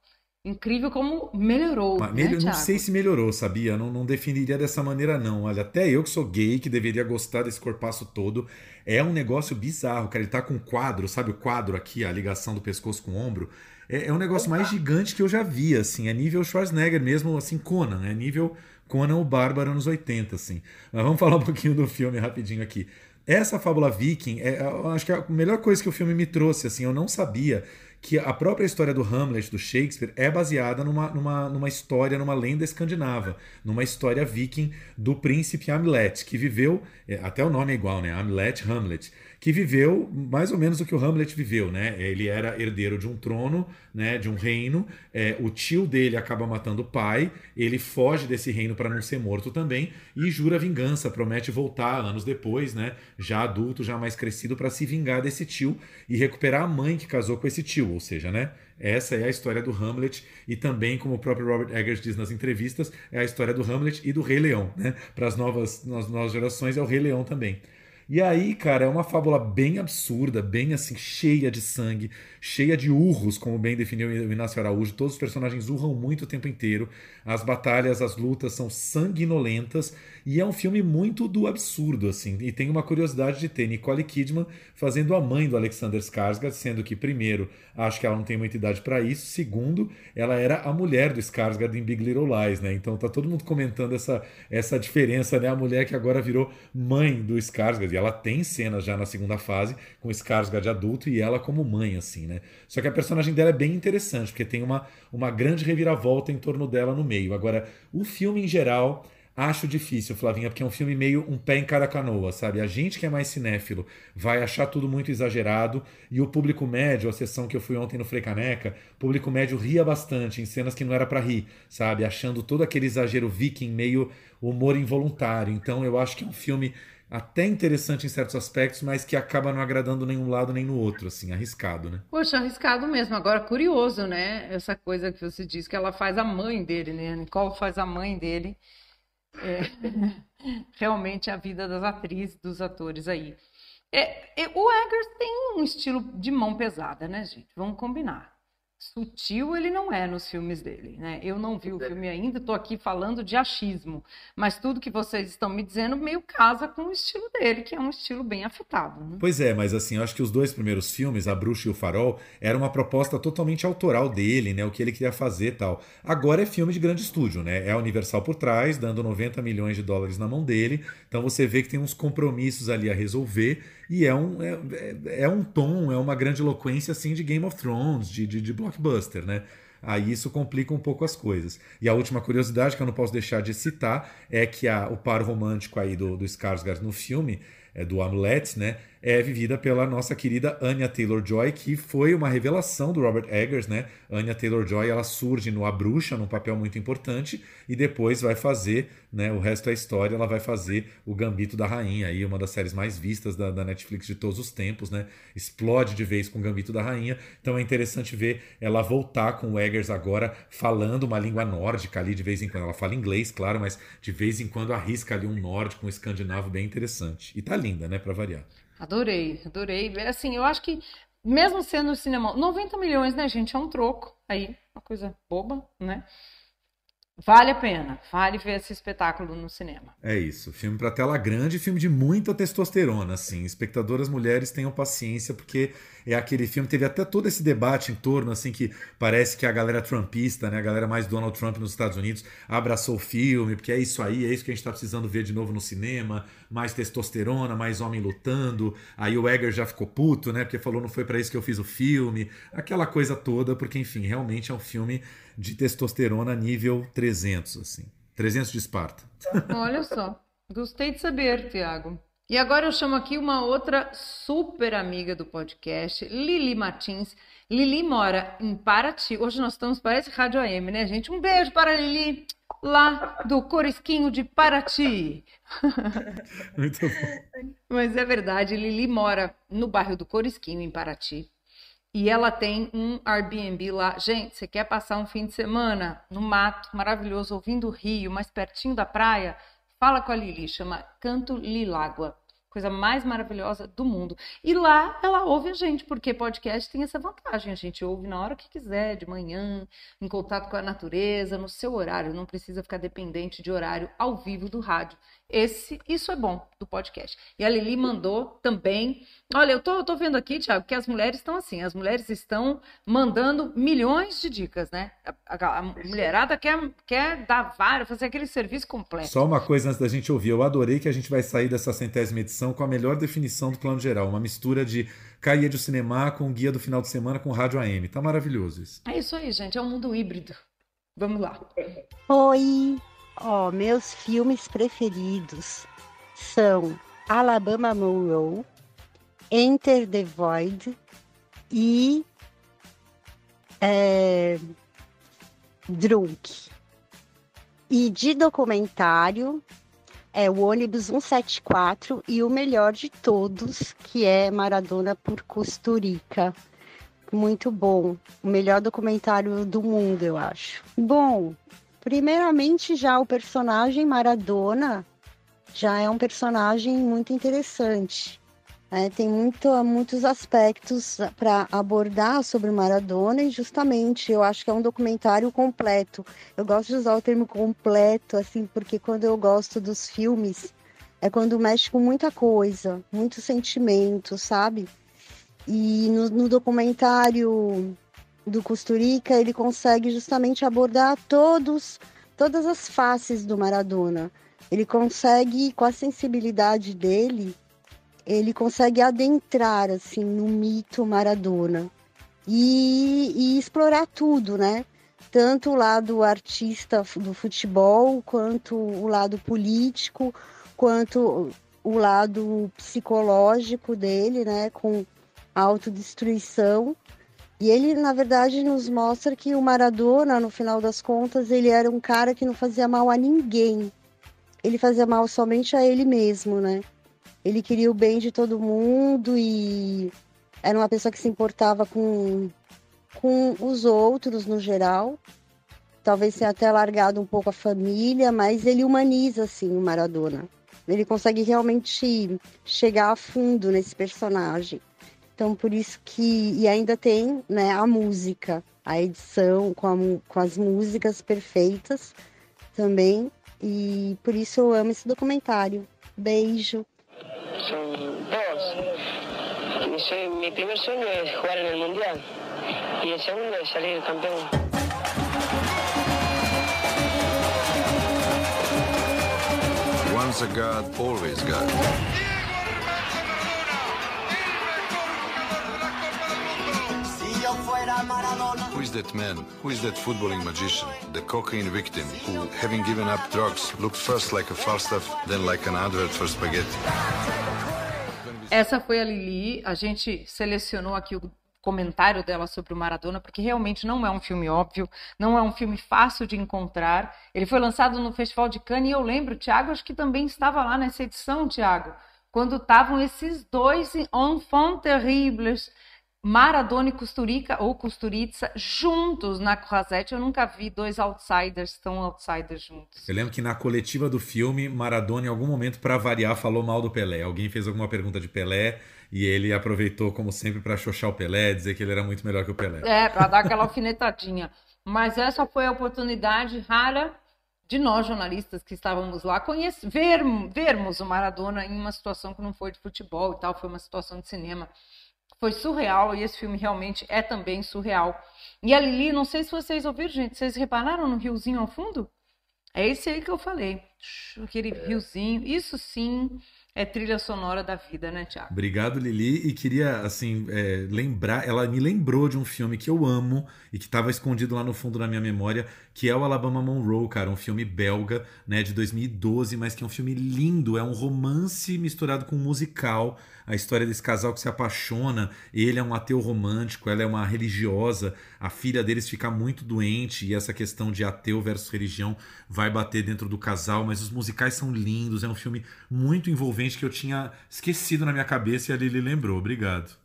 Incrível como melhorou. Mas, né,
não sei se melhorou, sabia? Não, não definiria dessa maneira, não. Olha, até eu que sou gay, que deveria gostar desse corpaço todo, é um negócio bizarro, cara. Ele tá com um quadro, sabe o quadro aqui, a ligação do pescoço com o ombro? É, é um negócio mais gigante que eu já vi, assim. É nível Schwarzenegger mesmo, assim, Conan. É nível Conan o Bárbaro anos 80, assim. Mas vamos [LAUGHS] falar um pouquinho do filme rapidinho aqui. Essa fábula viking, é, acho que é a melhor coisa que o filme me trouxe, assim. Eu não sabia que a própria história do Hamlet, do Shakespeare, é baseada numa, numa, numa história, numa lenda escandinava, numa história viking do príncipe Hamlet, que viveu, é, até o nome é igual, né? Hamlet, Hamlet que viveu mais ou menos o que o Hamlet viveu, né? Ele era herdeiro de um trono, né? De um reino. É, o tio dele acaba matando o pai. Ele foge desse reino para não ser morto também e jura vingança. Promete voltar anos depois, né? Já adulto, já mais crescido, para se vingar desse tio e recuperar a mãe que casou com esse tio. Ou seja, né? Essa é a história do Hamlet e também, como o próprio Robert Eggers diz nas entrevistas, é a história do Hamlet e do Rei Leão, né? Para as novas, nas novas gerações é o Rei Leão também. E aí, cara, é uma fábula bem absurda, bem assim, cheia de sangue, cheia de urros, como bem definiu o Inácio Araújo. Todos os personagens urram muito o tempo inteiro. As batalhas, as lutas são sanguinolentas e é um filme muito do absurdo, assim. E tem uma curiosidade de ter Nicole Kidman fazendo a mãe do Alexander Skarsgård, sendo que, primeiro, acho que ela não tem muita idade para isso. Segundo, ela era a mulher do Skarsgård em Big Little Lies, né? Então tá todo mundo comentando essa, essa diferença, né? A mulher que agora virou mãe do Skarsgård. Ela tem cenas já na segunda fase com Skarsgård adulto e ela como mãe, assim, né? Só que a personagem dela é bem interessante, porque tem uma, uma grande reviravolta em torno dela no meio. Agora, o filme em geral Acho difícil, Flavinha, porque é um filme meio um pé em cada canoa, sabe? A gente que é mais cinéfilo vai achar tudo muito exagerado e o público médio, a sessão que eu fui ontem no Frecaneca, o público médio ria bastante em cenas que não era para rir, sabe? Achando todo aquele exagero viking meio humor involuntário. Então eu acho que é um filme até interessante em certos aspectos, mas que acaba não agradando nenhum lado nem no outro, assim, arriscado, né?
Poxa, arriscado mesmo. Agora, curioso, né? Essa coisa que você disse que ela faz a mãe dele, né? Nicole faz a mãe dele é, [LAUGHS] realmente a vida das atrizes, dos atores aí. É, é, o Eggers tem um estilo de mão pesada, né, gente? Vamos combinar sutil ele não é nos filmes dele, né? Eu não vi o filme ainda, estou aqui falando de achismo, mas tudo que vocês estão me dizendo meio casa com o estilo dele, que é um estilo bem afetado. Né?
Pois é, mas assim, eu acho que os dois primeiros filmes, A Bruxa e o Farol, era uma proposta totalmente autoral dele, né? O que ele queria fazer e tal. Agora é filme de grande estúdio, né? É a Universal por trás, dando 90 milhões de dólares na mão dele, então você vê que tem uns compromissos ali a resolver e é um, é, é, é um tom, é uma grande eloquência assim de Game of Thrones, de, de, de blockbuster, né? Aí isso complica um pouco as coisas. E a última curiosidade que eu não posso deixar de citar é que a, o par romântico aí do, do Skarsgård no filme, é, do Amulet, né? É vivida pela nossa querida Anya Taylor-Joy, que foi uma revelação do Robert Eggers, né? Anya Taylor-Joy, ela surge no A Bruxa, num papel muito importante, e depois vai fazer, né? O resto é história, ela vai fazer o Gambito da Rainha, aí uma das séries mais vistas da, da Netflix de todos os tempos, né? Explode de vez com o Gambito da Rainha, então é interessante ver ela voltar com o Eggers agora falando uma língua nórdica ali de vez em quando. Ela fala inglês, claro, mas de vez em quando arrisca ali um nórdico, um escandinavo bem interessante. E tá linda, né, para variar.
Adorei, adorei. Assim, eu acho que, mesmo sendo cinema, 90 milhões, né, gente? É um troco aí, uma coisa boba, né? Vale a pena, vale ver esse espetáculo no cinema.
É isso, filme para tela grande, filme de muita testosterona, assim. Espectadoras mulheres tenham paciência, porque é aquele filme, teve até todo esse debate em torno, assim, que parece que a galera trumpista, né, a galera mais Donald Trump nos Estados Unidos, abraçou o filme, porque é isso aí, é isso que a gente tá precisando ver de novo no cinema, mais testosterona, mais homem lutando. Aí o Egger já ficou puto, né, porque falou, não foi para isso que eu fiz o filme, aquela coisa toda, porque, enfim, realmente é um filme de testosterona nível 300, assim. 300 de Esparta.
Olha só. Gostei de saber, Tiago. E agora eu chamo aqui uma outra super amiga do podcast, Lili Martins. Lili mora em Paraty. Hoje nós estamos, parece Rádio AM, né, gente? Um beijo para a Lili, lá do Corisquinho de Paraty. [LAUGHS]
Muito bom.
Mas é verdade, Lili mora no bairro do Corisquinho, em Paraty. E ela tem um Airbnb lá. Gente, você quer passar um fim de semana no mato maravilhoso, ouvindo o rio, mais pertinho da praia? Fala com a Lili, chama Canto Lilágua coisa mais maravilhosa do mundo. E lá ela ouve a gente, porque podcast tem essa vantagem. A gente ouve na hora que quiser, de manhã, em contato com a natureza, no seu horário. Não precisa ficar dependente de horário ao vivo do rádio. Esse, isso é bom do podcast. E a Lili mandou também. Olha, eu tô, eu tô vendo aqui, Thiago, que as mulheres estão assim, as mulheres estão mandando milhões de dicas, né? A, a, a mulherada quer, quer dar várias, fazer aquele serviço completo.
Só uma coisa antes da gente ouvir. Eu adorei que a gente vai sair dessa centésima edição com a melhor definição do plano geral. Uma mistura de caia de cinema com guia do final de semana com rádio AM. Tá maravilhoso isso.
É isso aí, gente. É um mundo híbrido. Vamos lá.
Oi, Ó, oh, meus filmes preferidos são Alabama Monroe, Enter the Void e é, Drunk. E de documentário é o ônibus 174 e o melhor de todos, que é Maradona por Costurica. Muito bom. O melhor documentário do mundo, eu acho. Bom, Primeiramente, já o personagem Maradona já é um personagem muito interessante. É, tem muito, muitos aspectos para abordar sobre Maradona e justamente eu acho que é um documentário completo. Eu gosto de usar o termo completo, assim, porque quando eu gosto dos filmes é quando mexe com muita coisa, muito sentimento, sabe? E no, no documentário do Costurica ele consegue justamente abordar todos, todas as faces do Maradona. Ele consegue, com a sensibilidade dele, ele consegue adentrar assim no mito Maradona e, e explorar tudo, né? Tanto o lado artista do futebol, quanto o lado político, quanto o lado psicológico dele, né? Com autodestruição. E ele, na verdade, nos mostra que o Maradona, no final das contas, ele era um cara que não fazia mal a ninguém. Ele fazia mal somente a ele mesmo, né? Ele queria o bem de todo mundo e era uma pessoa que se importava com, com os outros no geral. Talvez tenha até largado um pouco a família, mas ele humaniza assim o Maradona. Ele consegue realmente chegar a fundo nesse personagem. Então por isso que e ainda tem, né, a música, a edição com, a, com as músicas perfeitas também. E por isso eu amo esse documentário. Beijo.
son dos. Mi primer sueño es jugar en el Mundial y el segundo es salir campeón.
Once a god, always god. Who is that man? Who is that footballing magician? The cocaine victim who, having given up drugs, looked first like a Falstaff, then like an advert for spaghetti.
Essa foi a Lili. A gente selecionou aqui o comentário dela sobre o Maradona, porque realmente não é um filme óbvio, não é um filme fácil de encontrar. Ele foi lançado no Festival de Cannes e eu lembro, Tiago, acho que também estava lá nessa edição, Tiago, quando estavam esses dois enfants terribles Maradona e Costurica ou Costurica juntos na Croisette. Eu nunca vi dois outsiders tão outsiders juntos.
Eu lembro que na coletiva do filme, Maradona, em algum momento, para variar, falou mal do Pelé. Alguém fez alguma pergunta de Pelé e ele aproveitou, como sempre, para xoxar o Pelé, dizer que ele era muito melhor que o Pelé.
É, para dar aquela alfinetadinha. Mas essa foi a oportunidade rara de nós jornalistas que estávamos lá conhecer, ver, vermos o Maradona em uma situação que não foi de futebol e tal, foi uma situação de cinema foi surreal e esse filme realmente é também surreal. E a Lili, não sei se vocês ouviram, gente, vocês repararam no riozinho ao fundo? É esse aí que eu falei, aquele riozinho. Isso sim é trilha sonora da vida, né, Tiago?
Obrigado, Lili. E queria, assim, é, lembrar, ela me lembrou de um filme que eu amo e que estava escondido lá no fundo da minha memória, que é o Alabama Monroe, cara, um filme belga, né, de 2012, mas que é um filme lindo, é um romance misturado com um musical a história desse casal que se apaixona, ele é um ateu romântico, ela é uma religiosa, a filha deles fica muito doente e essa questão de ateu versus religião vai bater dentro do casal, mas os musicais são lindos, é um filme muito envolvente que eu tinha esquecido na minha cabeça e a Lili lembrou. Obrigado.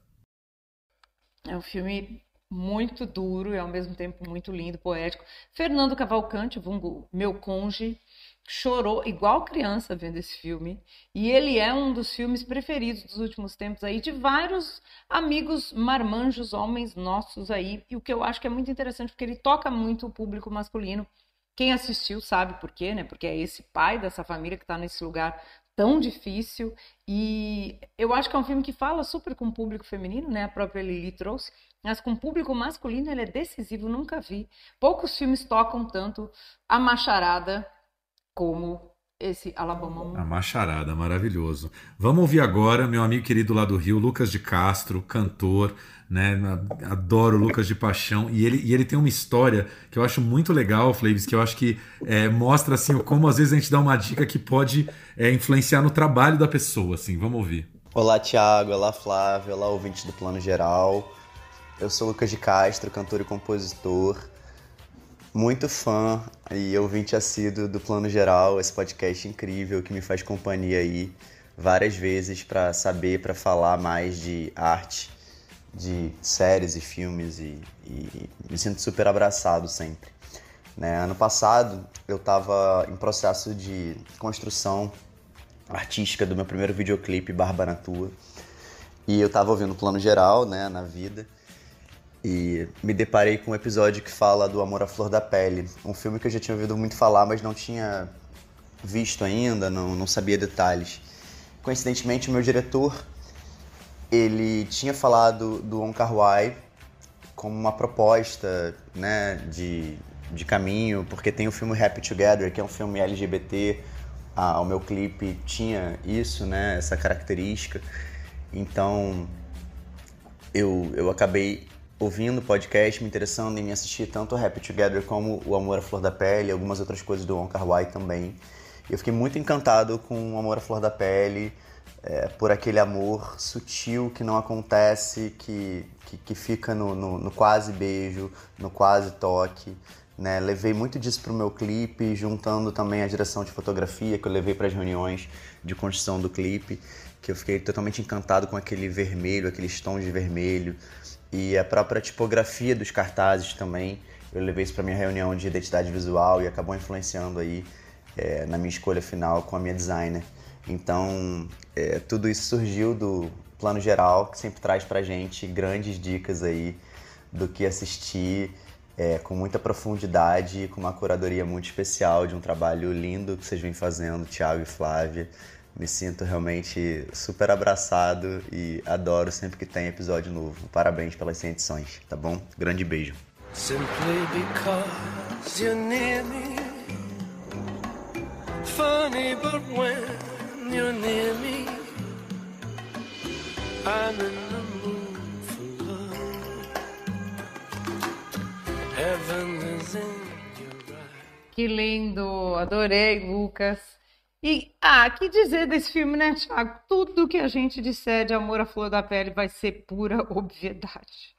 É um filme muito duro e ao mesmo tempo muito lindo, poético. Fernando Cavalcante, vulgo meu conge, chorou igual criança vendo esse filme. E ele é um dos filmes preferidos dos últimos tempos aí de vários amigos marmanjos, homens nossos aí. E o que eu acho que é muito interessante porque ele toca muito o público masculino. Quem assistiu sabe por quê, né? Porque é esse pai dessa família que está nesse lugar tão difícil. E eu acho que é um filme que fala super com o público feminino, né? A própria Lili trouxe. Mas com o público masculino ele é decisivo, nunca vi. Poucos filmes tocam tanto a macharada como esse Alabama.
A macharada, maravilhoso. Vamos ouvir agora meu amigo querido lá do Rio, Lucas de Castro, cantor, né? Adoro Lucas de Paixão. E ele, e ele tem uma história que eu acho muito legal, Flavis, que eu acho que é, mostra assim como às vezes a gente dá uma dica que pode é, influenciar no trabalho da pessoa. Assim. Vamos ouvir.
Olá, Thiago. Olá, Flávio. Olá, ouvinte do Plano Geral. Eu sou Lucas de Castro, cantor e compositor muito fã e ouvinte assíduo do Plano Geral, esse podcast incrível que me faz companhia aí várias vezes para saber, para falar mais de arte, de séries e filmes e, e me sinto super abraçado sempre. Né? Ano passado eu estava em processo de construção artística do meu primeiro videoclipe, Barba na Tua. E eu tava ouvindo o plano geral, né, na vida. E me deparei com um episódio que fala do Amor à Flor da Pele. Um filme que eu já tinha ouvido muito falar, mas não tinha visto ainda, não, não sabia detalhes. Coincidentemente, o meu diretor, ele tinha falado do On Wai como uma proposta, né, de, de caminho, porque tem o filme Happy Together, que é um filme LGBT, ah, o meu clipe tinha isso, né, essa característica. Então, eu, eu acabei ouvindo podcast, me interessando em assistir tanto o Happy Together como o Amor à Flor da Pele, algumas outras coisas do Wong Kar Wai também. Eu fiquei muito encantado com o Amor à Flor da Pele, é, por aquele amor sutil que não acontece, que, que, que fica no, no, no, quase beijo, no quase toque. Né? Levei muito disso para o meu clipe, juntando também a direção de fotografia que eu levei para as reuniões de construção do clipe, que eu fiquei totalmente encantado com aquele vermelho, aqueles tons de vermelho e a própria tipografia dos cartazes também. Eu levei isso para minha reunião de identidade visual e acabou influenciando aí é, na minha escolha final com a minha designer. Então, é, tudo isso surgiu do plano geral, que sempre traz para gente grandes dicas aí do que assistir é, com muita profundidade, com uma curadoria muito especial de um trabalho lindo que vocês vêm fazendo, Thiago e Flávia. Me sinto realmente super abraçado e adoro sempre que tem episódio novo. Parabéns pelas 100 edições, tá bom? Grande beijo. Simply because you're near me. Funny, but when you're near me,
I'm in the mood for love. Heaven is in your eyes. Que lindo! Adorei, Lucas. E, ah, que dizer desse filme, né, Thiago? Tudo que a gente disser de Amor à Flor da Pele vai ser pura obviedade.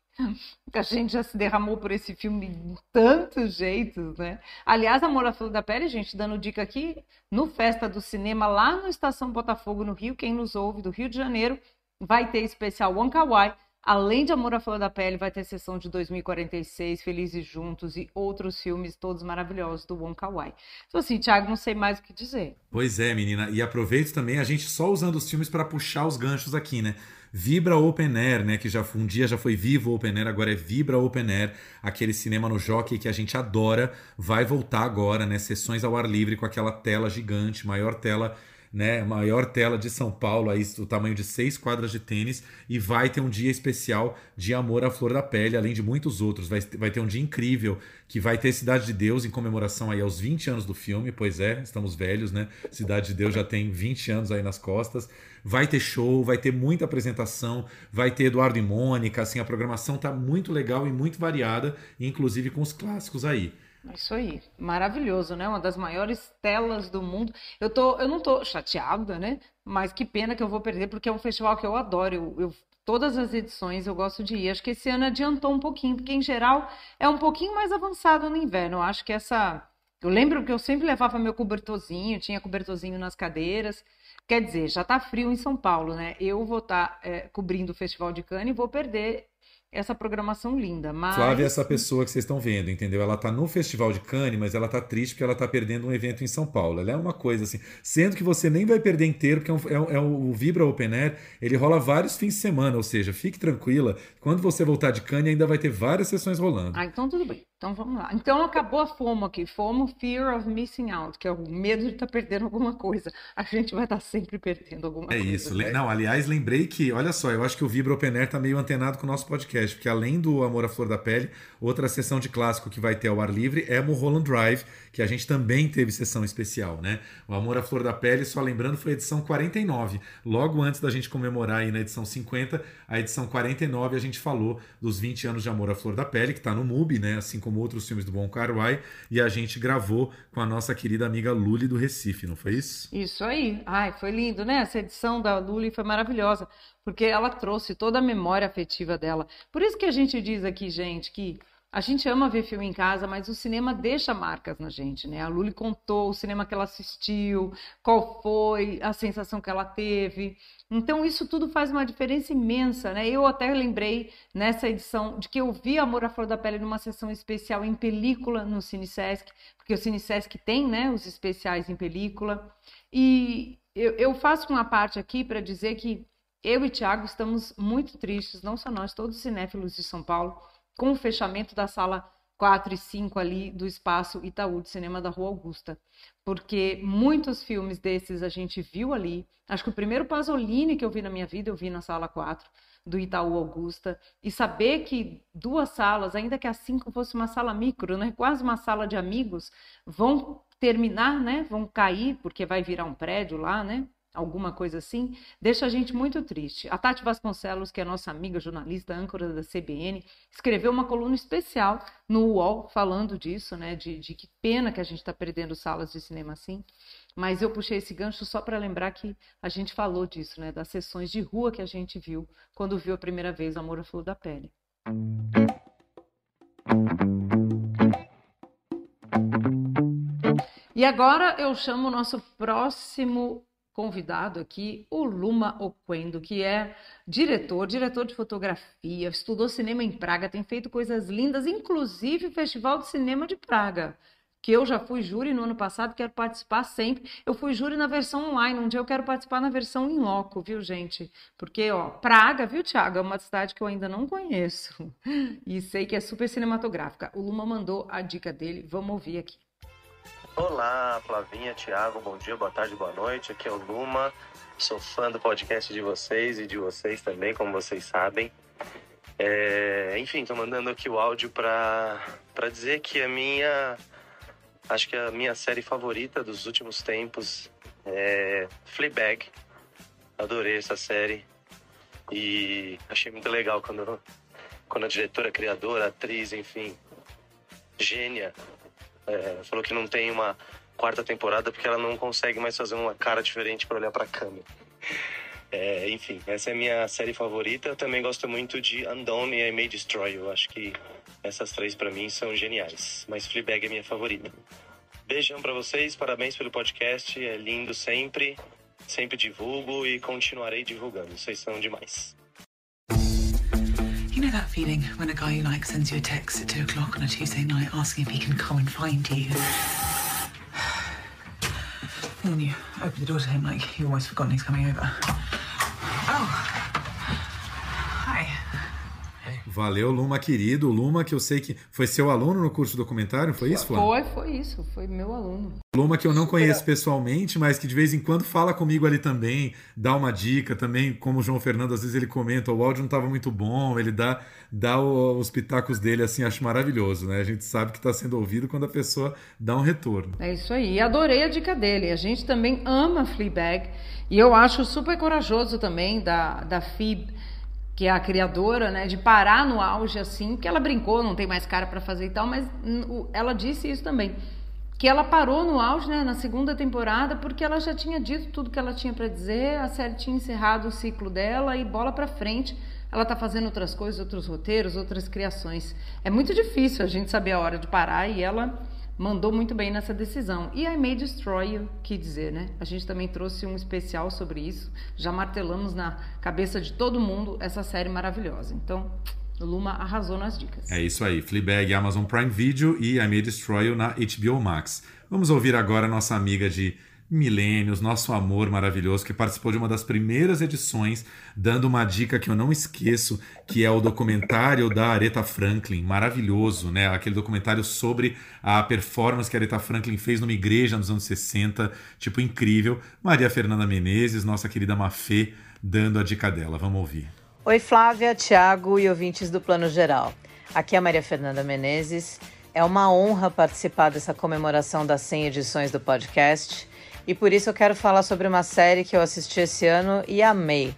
A gente já se derramou por esse filme de tantos jeitos, né? Aliás, Amor à Flor da Pele, gente, dando dica aqui, no Festa do Cinema, lá no Estação Botafogo, no Rio, quem nos ouve do Rio de Janeiro, vai ter especial Wonka Wai, Além de Amor à Flor da Pele, vai ter sessão de 2046, Felizes Juntos e outros filmes todos maravilhosos do Wong Kar Wai. Então assim, Thiago, não sei mais o que dizer.
Pois é, menina. E aproveito também a gente só usando os filmes para puxar os ganchos aqui, né? Vibra Open Air, né? Que já um dia já foi Vivo Open Air, agora é Vibra Open Air, aquele cinema no Jockey que a gente adora, vai voltar agora, né? Sessões ao ar livre com aquela tela gigante, maior tela né? Maior tela de São Paulo, aí o tamanho de seis quadras de tênis, e vai ter um dia especial de amor à flor da pele, além de muitos outros. Vai, vai ter um dia incrível que vai ter Cidade de Deus em comemoração aí aos 20 anos do filme, pois é, estamos velhos, né? Cidade de Deus já tem 20 anos aí nas costas. Vai ter show, vai ter muita apresentação, vai ter Eduardo e Mônica, assim, a programação tá muito legal e muito variada, inclusive com os clássicos aí.
Isso aí, maravilhoso, né? Uma das maiores telas do mundo. Eu, tô, eu não tô chateada, né? Mas que pena que eu vou perder, porque é um festival que eu adoro. Eu, eu, todas as edições eu gosto de ir. Acho que esse ano adiantou um pouquinho, porque em geral é um pouquinho mais avançado no inverno. Eu acho que essa. Eu lembro que eu sempre levava meu cobertorzinho, tinha cobertorzinho nas cadeiras. Quer dizer, já tá frio em São Paulo, né? Eu vou estar tá, é, cobrindo o Festival de Cannes e vou perder essa programação linda. Mas...
Flávia é essa pessoa que vocês estão vendo, entendeu? Ela tá no Festival de Cannes, mas ela tá triste porque ela tá perdendo um evento em São Paulo. Ela é uma coisa assim, sendo que você nem vai perder inteiro, porque é, um, é, é o Vibra Open Air, ele rola vários fins de semana, ou seja, fique tranquila, quando você voltar de Cannes ainda vai ter várias sessões rolando.
Ah, então tudo bem. Então vamos lá. Então acabou a FOMO aqui. FOMO, Fear of Missing Out, que é o medo de estar tá perdendo alguma coisa. A gente vai estar tá sempre perdendo alguma
é
coisa.
É isso. Né? Não, aliás, lembrei que, olha só, eu acho que o Vibra Open Air tá meio antenado com o nosso podcast, porque além do Amor à Flor da Pele, outra sessão de clássico que vai ter ao ar livre é Mulholland Drive, que a gente também teve sessão especial, né? O Amor à Flor da Pele, só lembrando, foi a edição 49. Logo antes da gente comemorar aí na edição 50, a edição 49 a gente falou dos 20 anos de Amor à Flor da Pele, que tá no MUBI, né? Assim como outros filmes do Bom Carwai, e a gente gravou com a nossa querida amiga Luli do Recife, não foi isso?
Isso aí. Ai, foi lindo, né? Essa edição da Luli foi maravilhosa, porque ela trouxe toda a memória afetiva dela. Por isso que a gente diz aqui, gente, que a gente ama ver filme em casa, mas o cinema deixa marcas na gente, né? A Luli contou o cinema que ela assistiu, qual foi a sensação que ela teve. Então, isso tudo faz uma diferença imensa, né? Eu até lembrei nessa edição de que eu vi Amor à Flor da Pele numa sessão especial em película no Cine Sesc, porque o Cine Sesc tem, né, os especiais em película. E eu, eu faço uma parte aqui para dizer que eu e Tiago estamos muito tristes, não só nós, todos os cinéfilos de São Paulo, com o fechamento da sala 4 e 5 ali do espaço Itaú de Cinema da Rua Augusta. Porque muitos filmes desses a gente viu ali. Acho que o primeiro Pasolini que eu vi na minha vida, eu vi na sala 4 do Itaú Augusta. E saber que duas salas, ainda que a 5 fosse uma sala micro, né, quase uma sala de amigos, vão terminar, né, vão cair, porque vai virar um prédio lá, né? Alguma coisa assim, deixa a gente muito triste. A Tati Vasconcelos, que é nossa amiga jornalista, âncora da CBN, escreveu uma coluna especial no UOL falando disso, né? De, de que pena que a gente está perdendo salas de cinema assim. Mas eu puxei esse gancho só para lembrar que a gente falou disso, né? Das sessões de rua que a gente viu quando viu a primeira vez Amor à Flor da Pele. E agora eu chamo o nosso próximo convidado aqui o Luma Oquendo, que é diretor, diretor de fotografia, estudou cinema em Praga, tem feito coisas lindas, inclusive o Festival de Cinema de Praga, que eu já fui júri no ano passado, quero participar sempre. Eu fui júri na versão online, um dia eu quero participar na versão em loco, viu, gente? Porque, ó, Praga, viu, Thiago, é uma cidade que eu ainda não conheço [LAUGHS] e sei que é super cinematográfica. O Luma mandou a dica dele, vamos ouvir aqui.
Olá, Flavinha, Thiago, bom dia, boa tarde, boa noite. Aqui é o Luma. Sou fã do podcast de vocês e de vocês também, como vocês sabem. É, enfim, tô mandando aqui o áudio para dizer que a minha. Acho que a minha série favorita dos últimos tempos é Fleabag. Adorei essa série e achei muito legal quando, quando a diretora, criadora, atriz, enfim, gênia, é, falou que não tem uma quarta temporada porque ela não consegue mais fazer uma cara diferente para olhar para a câmera. É, enfim, essa é a minha série favorita. Eu também gosto muito de Undone e I May Destroy. Eu acho que essas três para mim são geniais. Mas Fleabag é minha favorita. Beijão para vocês, parabéns pelo podcast, é lindo sempre. Sempre divulgo e continuarei divulgando. Vocês são demais.
That feeling when a guy you like sends you a text at 2 o'clock on a Tuesday night asking if he can come and find you? And [SIGHS] then you open the door to him like you've almost forgotten he's coming over. Oh.
Valeu, Luma querido. Luma, que eu sei que foi seu aluno no curso documentário, foi isso,
Flávio? Foi, foi isso. Foi meu aluno.
Luma que eu não conheço pessoalmente, mas que de vez em quando fala comigo ali também, dá uma dica também, como o João Fernando, às vezes ele comenta, o áudio não estava muito bom, ele dá, dá os pitacos dele, assim, acho maravilhoso, né? A gente sabe que está sendo ouvido quando a pessoa dá um retorno.
É isso aí. Adorei a dica dele. A gente também ama Fleabag e eu acho super corajoso também da, da Phoebe que é a criadora, né, de parar no auge assim, porque ela brincou, não tem mais cara para fazer e tal, mas ela disse isso também, que ela parou no auge, né, na segunda temporada, porque ela já tinha dito tudo que ela tinha para dizer, a série tinha encerrado o ciclo dela e bola para frente. Ela está fazendo outras coisas, outros roteiros, outras criações. É muito difícil a gente saber a hora de parar e ela mandou muito bem nessa decisão. E I May Destroy You, que dizer, né? A gente também trouxe um especial sobre isso. Já martelamos na cabeça de todo mundo essa série maravilhosa. Então, Luma arrasou nas dicas.
É isso aí. Fleabag, Amazon Prime Video e I May Destroy You na HBO Max. Vamos ouvir agora a nossa amiga de milênios, nosso amor maravilhoso, que participou de uma das primeiras edições, dando uma dica que eu não esqueço, que é o documentário da Aretha Franklin, maravilhoso, né? Aquele documentário sobre a performance que a Aretha Franklin fez numa igreja nos anos 60, tipo incrível. Maria Fernanda Menezes, nossa querida Mafê, dando a dica dela. Vamos ouvir.
Oi, Flávia, Thiago e ouvintes do Plano Geral. Aqui é a Maria Fernanda Menezes. É uma honra participar dessa comemoração das 100 edições do podcast e por isso eu quero falar sobre uma série que eu assisti esse ano e amei.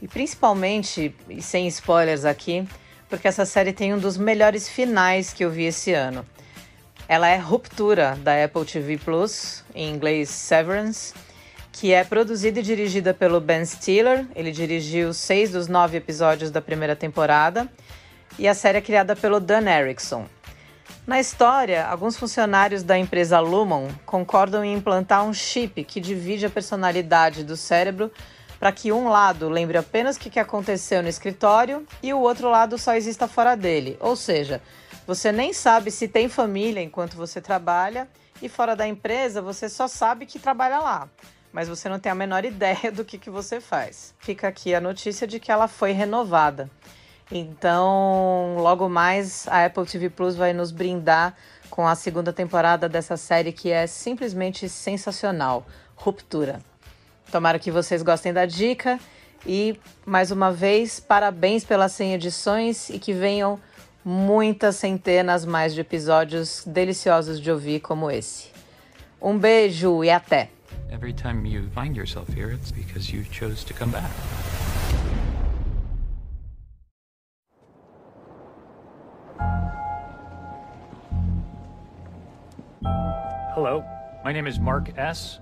E principalmente, e sem spoilers aqui, porque essa série tem um dos melhores finais que eu vi esse ano. Ela é Ruptura, da Apple TV Plus, em inglês Severance, que é produzida e dirigida pelo Ben Stiller. Ele dirigiu seis dos nove episódios da primeira temporada. E a série é criada pelo Dan Erickson. Na história, alguns funcionários da empresa Lumon concordam em implantar um chip que divide a personalidade do cérebro para que um lado lembre apenas o que aconteceu no escritório e o outro lado só exista fora dele. Ou seja, você nem sabe se tem família enquanto você trabalha e fora da empresa você só sabe que trabalha lá. mas você não tem a menor [LAUGHS] ideia do que, que você faz. Fica aqui a notícia de que ela foi renovada. Então, logo mais, a Apple TV Plus vai nos brindar com a segunda temporada dessa série que é simplesmente sensacional Ruptura. Tomara que vocês gostem da dica e, mais uma vez, parabéns pelas 100 edições e que venham muitas centenas mais de episódios deliciosos de ouvir como esse. Um beijo e até!
Every time you find yourself here, it's because you chose to come back. Hello, my name is Mark S.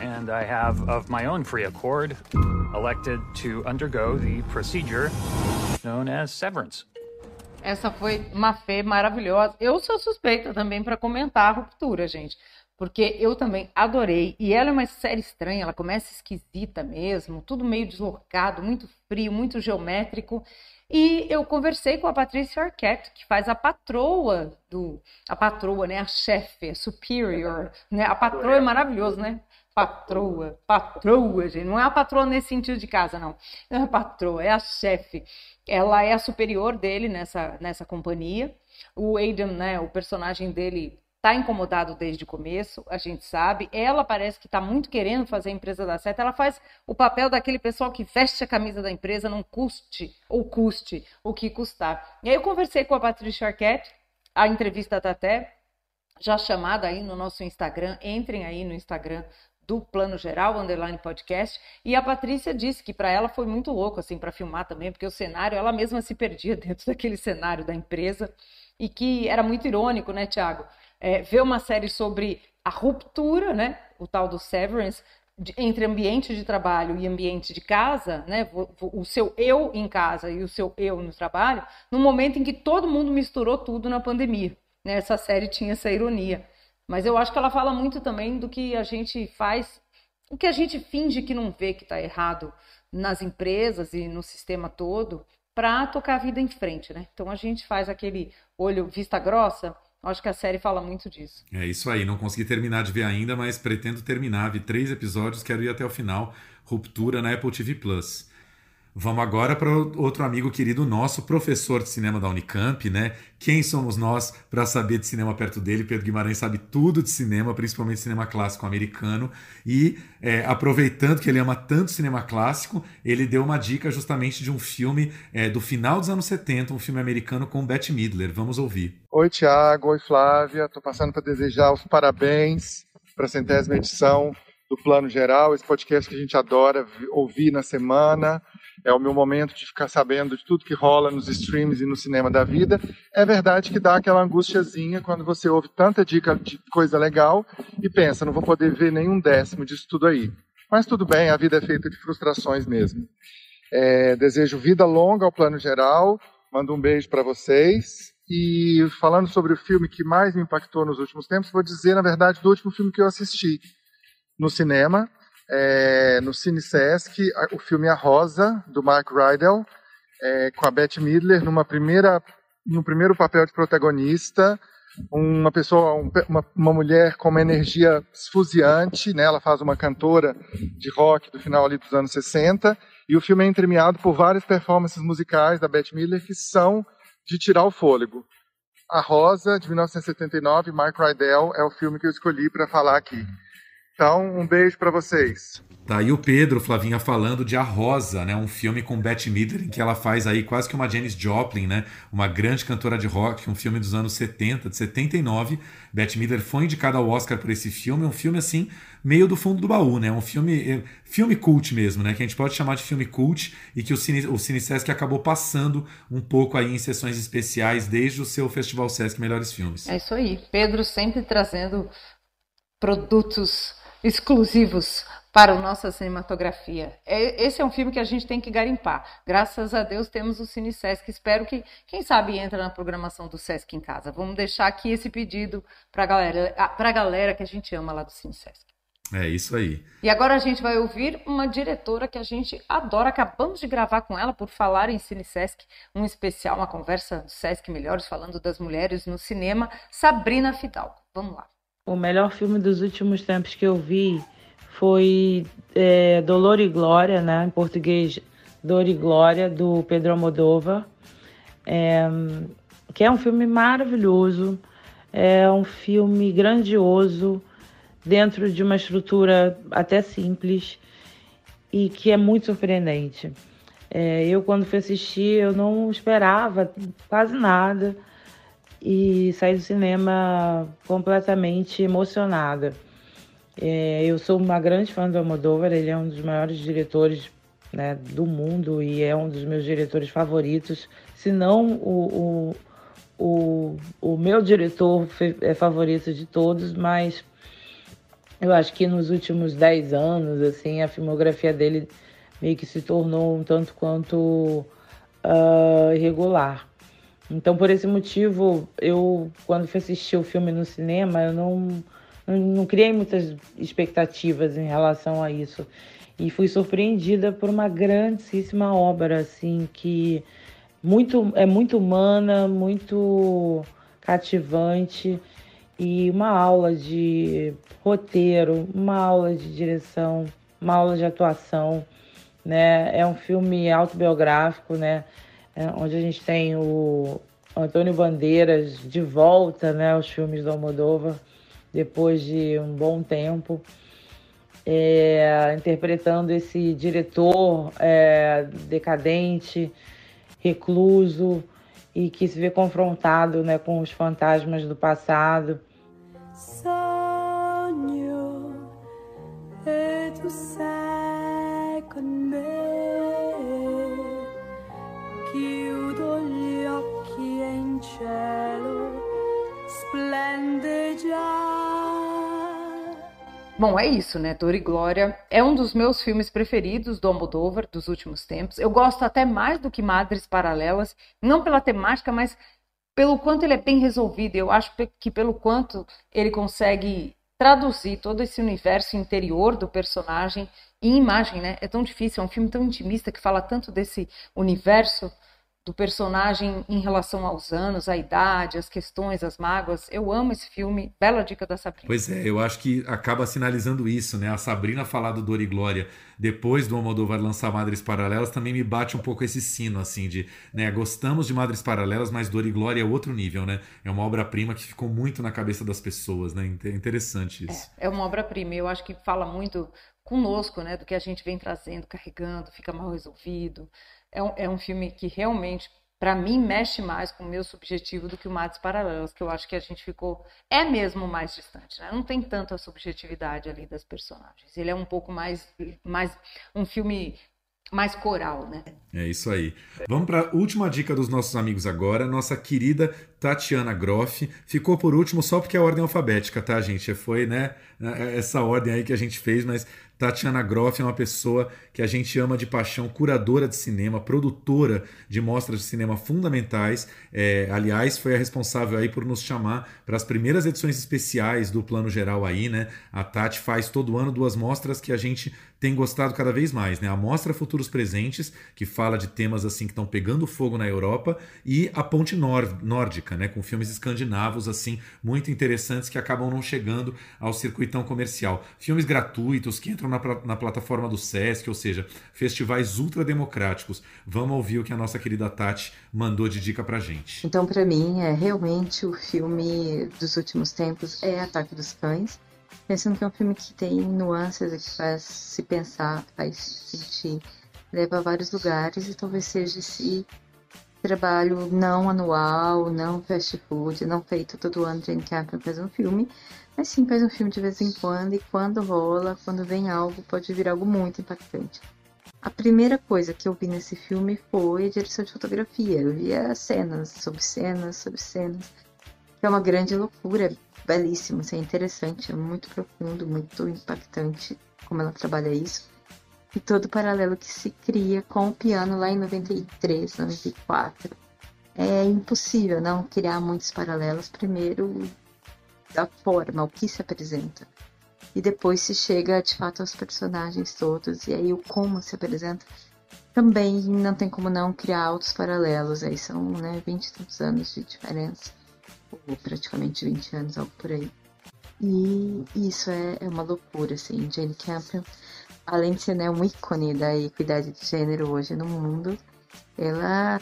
And I have, of my own free accord, elected to undergo the procedure known as severance.
Essa foi uma fé maravilhosa. Eu sou suspeita também para comentar a ruptura, gente. Porque eu também adorei. E ela é uma série estranha, ela começa esquisita mesmo, tudo meio deslocado, muito frio, muito geométrico. E eu conversei com a Patrícia Arquette, que faz a patroa do. A patroa, né? A chefe, a superior. [LAUGHS] Né? A patroa é maravilhoso, né? Patroa, patroa, gente. Não é a patroa nesse sentido de casa, não. Não é a patroa, é a chefe. Ela é a superior dele nessa, nessa companhia. O Aidan, né? O personagem dele tá incomodado desde o começo, a gente sabe. Ela parece que está muito querendo fazer a empresa dar certo. Ela faz o papel daquele pessoal que veste a camisa da empresa, não custe ou custe o que custar. E aí eu conversei com a Patrícia Arquette, a entrevista tá até já chamada aí no nosso Instagram. Entrem aí no Instagram do Plano Geral, underline podcast, e a Patrícia disse que para ela foi muito louco, assim, para filmar também, porque o cenário, ela mesma se perdia [LAUGHS] dentro daquele cenário da empresa, e que era muito irônico, né, Tiago? É, ver uma série sobre a ruptura, né, o tal do severance, de, entre ambiente de trabalho e ambiente de casa, né, o seu eu em casa e o seu eu no trabalho, no momento em que todo mundo misturou tudo na pandemia. Né? Essa série tinha essa ironia. Mas eu acho que ela fala muito também do que a gente faz, o que a gente finge que não vê que está errado nas empresas e no sistema todo, para tocar a vida em frente, né? Então a gente faz aquele olho vista grossa. Acho que a série fala muito disso.
É isso aí. Não consegui terminar de ver ainda, mas pretendo terminar. Vi três episódios, quero ir até o final. Ruptura na Apple TV Plus. Vamos agora para outro amigo querido nosso, professor de cinema da Unicamp, né? Quem somos nós para saber de cinema perto dele? Pedro Guimarães sabe tudo de cinema, principalmente cinema clássico americano. E é, aproveitando que ele ama tanto cinema clássico, ele deu uma dica justamente de um filme é, do final dos anos 70, um filme americano com Bette Midler. Vamos ouvir.
Oi, Tiago. Oi, Flávia. Estou passando para desejar os parabéns para a centésima edição do Plano Geral, esse podcast que a gente adora ouvir na semana é o meu momento de ficar sabendo de tudo que rola nos streams e no cinema da vida. É verdade que dá aquela angustiazinha quando você ouve tanta dica de coisa legal e pensa, não vou poder ver nenhum décimo disso tudo aí. Mas tudo bem, a vida é feita de frustrações mesmo. É, desejo vida longa ao plano geral, mando um beijo para vocês. E falando sobre o filme que mais me impactou nos últimos tempos, vou dizer, na verdade, do último filme que eu assisti no cinema, é, no Cine Sesc o filme A Rosa, do Mark Rydell, é, com a Bette Midler numa primeira, no primeiro papel de protagonista, uma pessoa, uma, uma mulher com uma energia esfuziante, né? ela faz uma cantora de rock do final ali dos anos 60, e o filme é entremeado por várias performances musicais da Bette Midler que são de tirar o fôlego. A Rosa, de 1979, Mark Rydell, é o filme que eu escolhi para falar aqui. Então, um beijo para vocês.
Tá aí o Pedro, Flavinha, falando de A Rosa, né? Um filme com Bette Midler, em que ela faz aí quase que uma Janis Joplin, né? Uma grande cantora de rock, um filme dos anos 70, de 79. Bette Midler foi indicada ao Oscar por esse filme. Um filme, assim, meio do fundo do baú, né? Um filme, eh, filme cult mesmo, né? Que a gente pode chamar de filme cult e que o Cine, o Cine Sesc acabou passando um pouco aí em sessões especiais desde o seu Festival Sesc Melhores Filmes.
É isso aí. Pedro sempre trazendo produtos exclusivos para a nossa cinematografia. É, esse é um filme que a gente tem que garimpar. Graças a Deus temos o Cine Sesc. Espero que, quem sabe, entre na programação do Sesc em casa. Vamos deixar aqui esse pedido para galera, a galera que a gente ama lá do Cine Sesc.
É isso aí.
E agora a gente vai ouvir uma diretora que a gente adora. Acabamos de gravar com ela por falar em Cine Sesc, um especial, uma conversa do Sesc Melhores falando das mulheres no cinema, Sabrina Fidalgo. Vamos lá.
O melhor filme dos últimos tempos que eu vi foi é, Dolor e Glória, né? Em português, Dor e Glória, do Pedro Almodóvar, é, que é um filme maravilhoso, é um filme grandioso, dentro de uma estrutura até simples e que é muito surpreendente. É, eu, quando fui assistir, eu não esperava quase nada e saí do cinema completamente emocionada. É, eu sou uma grande fã do Almodóvar, ele é um dos maiores diretores né, do mundo e é um dos meus diretores favoritos, se não o, o, o, o meu diretor é favorito de todos, mas eu acho que nos últimos 10 anos, assim, a filmografia dele meio que se tornou um tanto quanto uh, irregular. Então, por esse motivo, eu, quando fui assistir o filme no cinema, eu não, não, não criei muitas expectativas em relação a isso. E fui surpreendida por uma grandíssima obra, assim, que muito, é muito humana, muito cativante e uma aula de roteiro, uma aula de direção, uma aula de atuação, né? É um filme autobiográfico, né? É, onde a gente tem o Antônio Bandeiras de volta, né? Aos filmes do Almodóvar depois de um bom tempo. É, interpretando esse diretor é, decadente, recluso e que se vê confrontado né, com os fantasmas do passado.
Tu sei
Bom, é isso, né? Dor e Glória é um dos meus filmes preferidos do Almodóvar dos últimos tempos. Eu gosto até mais do que Madres Paralelas, não pela temática, mas pelo quanto ele é bem resolvido. Eu acho que pelo quanto ele consegue traduzir todo esse universo interior do personagem em imagem, né? É tão difícil, é um filme tão intimista que fala tanto desse universo do personagem em relação aos anos, à idade, as questões, as mágoas. Eu amo esse filme. Bela dica da Sabrina.
Pois é, eu acho que acaba sinalizando isso, né? A Sabrina falar do Dor e Glória depois do Almodóvar lançar Madres Paralelas também me bate um pouco esse sino, assim, de, né? Gostamos de Madres Paralelas, mas Dor e Glória é outro nível, né? É uma obra-prima que ficou muito na cabeça das pessoas, né? Interessante isso.
É, é uma obra-prima. Eu acho que fala muito conosco, né? Do que a gente vem trazendo, carregando, fica mal resolvido é um, é um filme que realmente, para mim, mexe mais com o meu subjetivo do que o Matos Paralelos, que eu acho que a gente ficou. É mesmo mais distante, né? Não tem tanta subjetividade ali das personagens. Ele é um pouco mais. mais um filme mais coral, né?
É isso aí. Vamos para a última dica dos nossos amigos agora. Nossa querida Tatiana Groff ficou por último só porque é a ordem alfabética, tá, gente? Foi, né? Essa ordem aí que a gente fez, mas Tatiana Groff é uma pessoa que a gente ama de paixão, curadora de cinema, produtora de mostras de cinema fundamentais. É, aliás, foi a responsável aí por nos chamar para as primeiras edições especiais do Plano Geral aí, né? A Tati faz todo ano duas mostras que a gente tem gostado cada vez mais, né? A Mostra Futuros Presentes, que fala de temas assim que estão pegando fogo na Europa, e a Ponte Nórdica, né? Com filmes escandinavos assim muito interessantes que acabam não chegando ao circuitão comercial. Filmes gratuitos que entram na, na plataforma do Sesc, ou seja, festivais ultrademocráticos. Vamos ouvir o que a nossa querida Tati mandou de dica pra gente.
Então, para mim, é realmente o filme dos últimos tempos é Ataque dos Cães. Pensando que é um filme que tem nuances que faz se pensar, faz sentir, leva a vários lugares e talvez seja esse trabalho não anual, não fast food, não feito todo ano Jane Campion faz um filme, mas sim faz um filme de vez em quando e quando rola, quando vem algo, pode vir algo muito impactante. A primeira coisa que eu vi nesse filme foi a direção de fotografia. Eu via cenas sobre cenas sobre cenas. É uma grande loucura, é belíssimo, é interessante, é muito profundo, muito impactante como ela trabalha isso. E todo o paralelo que se cria com o piano lá em 93, 94. É impossível não criar muitos paralelos. Primeiro, da forma, o que se apresenta. E depois se chega de fato aos personagens todos, e aí o como se apresenta. Também não tem como não criar altos paralelos, aí são né, 20 e tantos anos de diferença, ou praticamente 20 anos, algo por aí. E isso é, é uma loucura, assim. Jane Campion, além de ser né, um ícone da equidade de gênero hoje no mundo, ela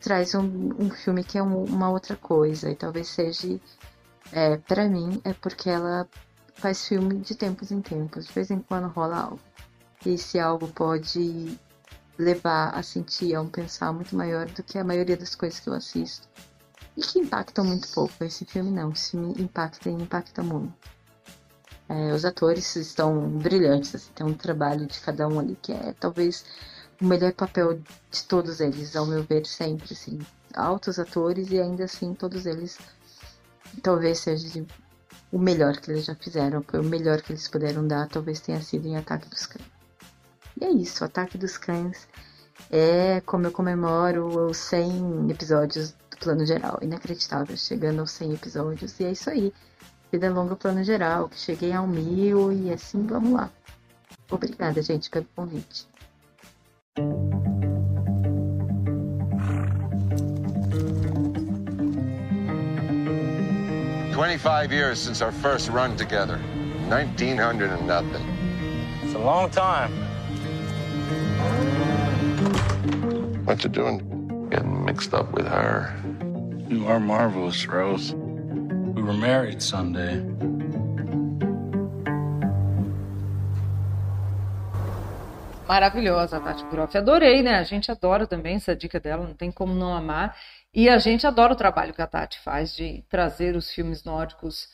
traz um, um filme que é um, uma outra coisa. E talvez seja, é, para mim, é porque ela faz filme de tempos em tempos. De vez em quando rola algo. E esse algo pode levar a sentir, a um pensar muito maior do que a maioria das coisas que eu assisto. E que impactam muito pouco. Esse filme não, esse filme impacta e impacta muito. É, os atores estão brilhantes, assim, tem um trabalho de cada um ali que é talvez o melhor papel de todos eles, ao meu ver, sempre, assim. Altos atores e ainda assim todos eles talvez seja o melhor que eles já fizeram, foi o melhor que eles puderam dar, talvez tenha sido em Ataque dos Cães. E é isso, Ataque dos Cães é como eu comemoro os 100 episódios do plano geral, inacreditável, chegando aos 100 episódios, e é isso aí. Vida longa plano geral, que cheguei ao mil e assim vamos lá. Obrigada, gente, pelo convite.
25 years since our first run together. 1900 and nothing.
It's a long time.
What you doing?
Getting mixed up with her. You are marvelous, Rose. We were married Sunday.
Maravilhosa, Tati Groff. Adorei, né? A gente adora também essa dica dela, não tem como não amar. E a gente adora o trabalho que a Tati faz de trazer os filmes nórdicos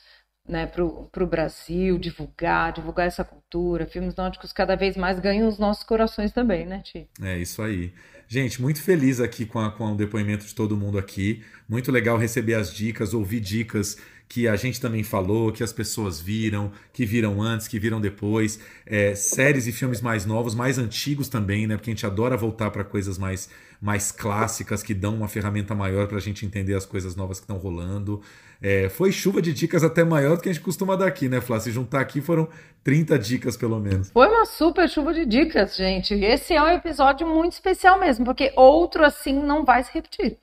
né, para o Brasil, divulgar, divulgar essa cultura. Filmes nórdicos cada vez mais ganham os nossos corações também, né, Ti?
É isso aí. Gente, muito feliz aqui com, a, com o depoimento de todo mundo aqui. Muito legal receber as dicas, ouvir dicas que a gente também falou, que as pessoas viram, que viram antes, que viram depois. É, séries e filmes mais novos, mais antigos também, né? Porque a gente adora voltar para coisas mais, mais clássicas que dão uma ferramenta maior para a gente entender as coisas novas que estão rolando. É, foi chuva de dicas até maior do que a gente costuma dar aqui, né, Flá? Se juntar aqui foram 30 dicas, pelo menos.
Foi uma super chuva de dicas, gente. Esse é um episódio muito especial mesmo, porque outro assim não vai se repetir.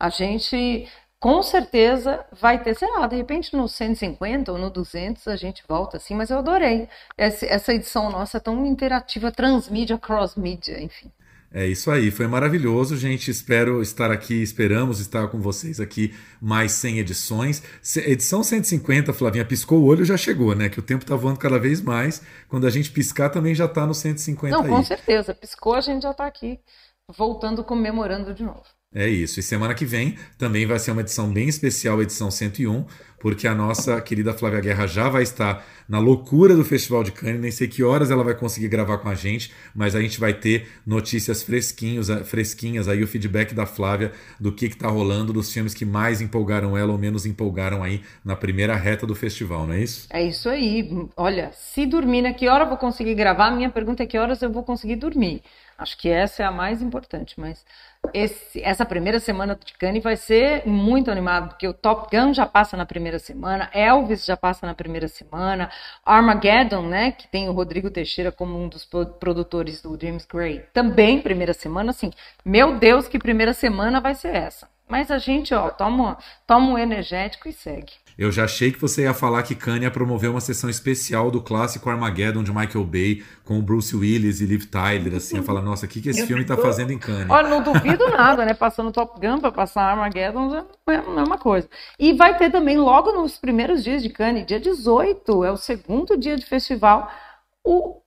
A gente com certeza vai ter, sei lá, de repente no 150 ou no 200 a gente volta assim, mas eu adorei. Essa edição nossa é tão interativa, transmídia, cross-mídia, enfim.
É isso aí, foi maravilhoso, gente. Espero estar aqui, esperamos estar com vocês aqui mais 100 edições. Edição 150, Flavinha, piscou o olho já chegou, né? Que o tempo tá voando cada vez mais. Quando a gente piscar também já tá no 150
Não,
aí.
com certeza. Piscou, a gente já tá aqui voltando, comemorando de novo.
É isso. E semana que vem também vai ser uma edição bem especial, edição 101, porque a nossa querida Flávia Guerra já vai estar na loucura do Festival de Cannes. Nem sei que horas ela vai conseguir gravar com a gente, mas a gente vai ter notícias fresquinhos, fresquinhas aí, o feedback da Flávia do que está rolando, dos filmes que mais empolgaram ela ou menos empolgaram aí na primeira reta do festival, não é isso?
É isso aí. Olha, se dormir, né? Que hora eu vou conseguir gravar? Minha pergunta é que horas eu vou conseguir dormir. Acho que essa é a mais importante, mas esse, essa primeira semana de Cannes vai ser muito animado, porque o Top Gun já passa na primeira semana, Elvis já passa na primeira semana, Armageddon, né, que tem o Rodrigo Teixeira como um dos produtores do James Gray, também primeira semana, assim, meu Deus, que primeira semana vai ser essa. Mas a gente, ó, toma, toma um energético e segue.
Eu já achei que você ia falar que Kanye ia promover uma sessão especial do clássico Armageddon de Michael Bay com o Bruce Willis e Liv Tyler, assim, ia falar, nossa, o que, que esse filme tá fazendo em Kanye?
Olha, não duvido nada, né? Passando Top Gun pra passar Armageddon já não é uma coisa. E vai ter também, logo nos primeiros dias de Cannes, dia 18, é o segundo dia de festival, o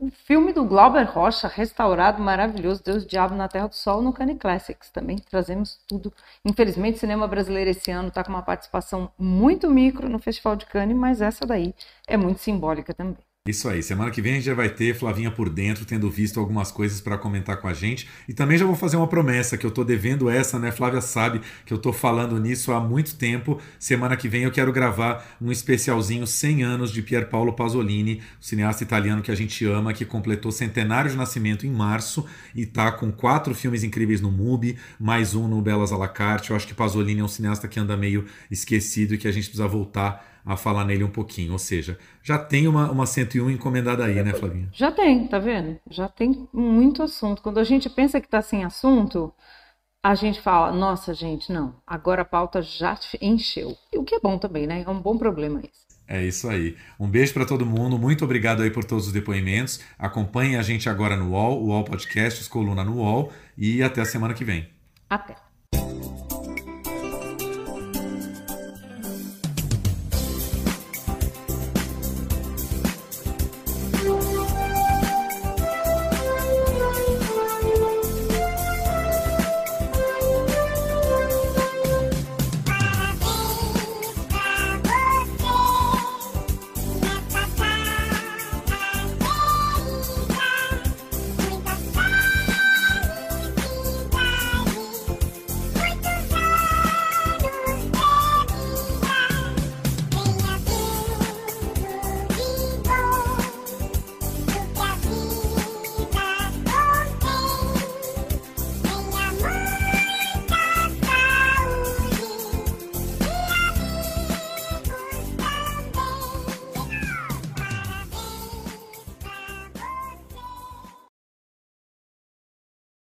o filme do Glauber Rocha, restaurado, maravilhoso, Deus Diabo na Terra do Sol, no Cane Classics. Também trazemos tudo. Infelizmente, o cinema brasileiro esse ano está com uma participação muito micro no Festival de Cannes, mas essa daí é muito simbólica também.
Isso aí, semana que vem a gente já vai ter Flavinha por dentro, tendo visto algumas coisas para comentar com a gente. E também já vou fazer uma promessa, que eu tô devendo essa, né? Flávia sabe que eu tô falando nisso há muito tempo. Semana que vem eu quero gravar um especialzinho 100 anos de Pier Paolo Pasolini, o cineasta italiano que a gente ama, que completou centenário de nascimento em março e tá com quatro filmes incríveis no MUBI, mais um no Belas à la carte. Eu acho que Pasolini é um cineasta que anda meio esquecido e que a gente precisa voltar a falar nele um pouquinho. Ou seja, já tem uma, uma 101 encomendada aí, né, Flavinha?
Já tem, tá vendo? Já tem muito assunto. Quando a gente pensa que tá sem assunto, a gente fala, nossa, gente, não, agora a pauta já encheu. E o que é bom também, né? É um bom problema isso.
É isso aí. Um beijo para todo mundo. Muito obrigado aí por todos os depoimentos. Acompanhe a gente agora no UOL, o UOL Podcasts, coluna no UOL. E até a semana que vem.
Até.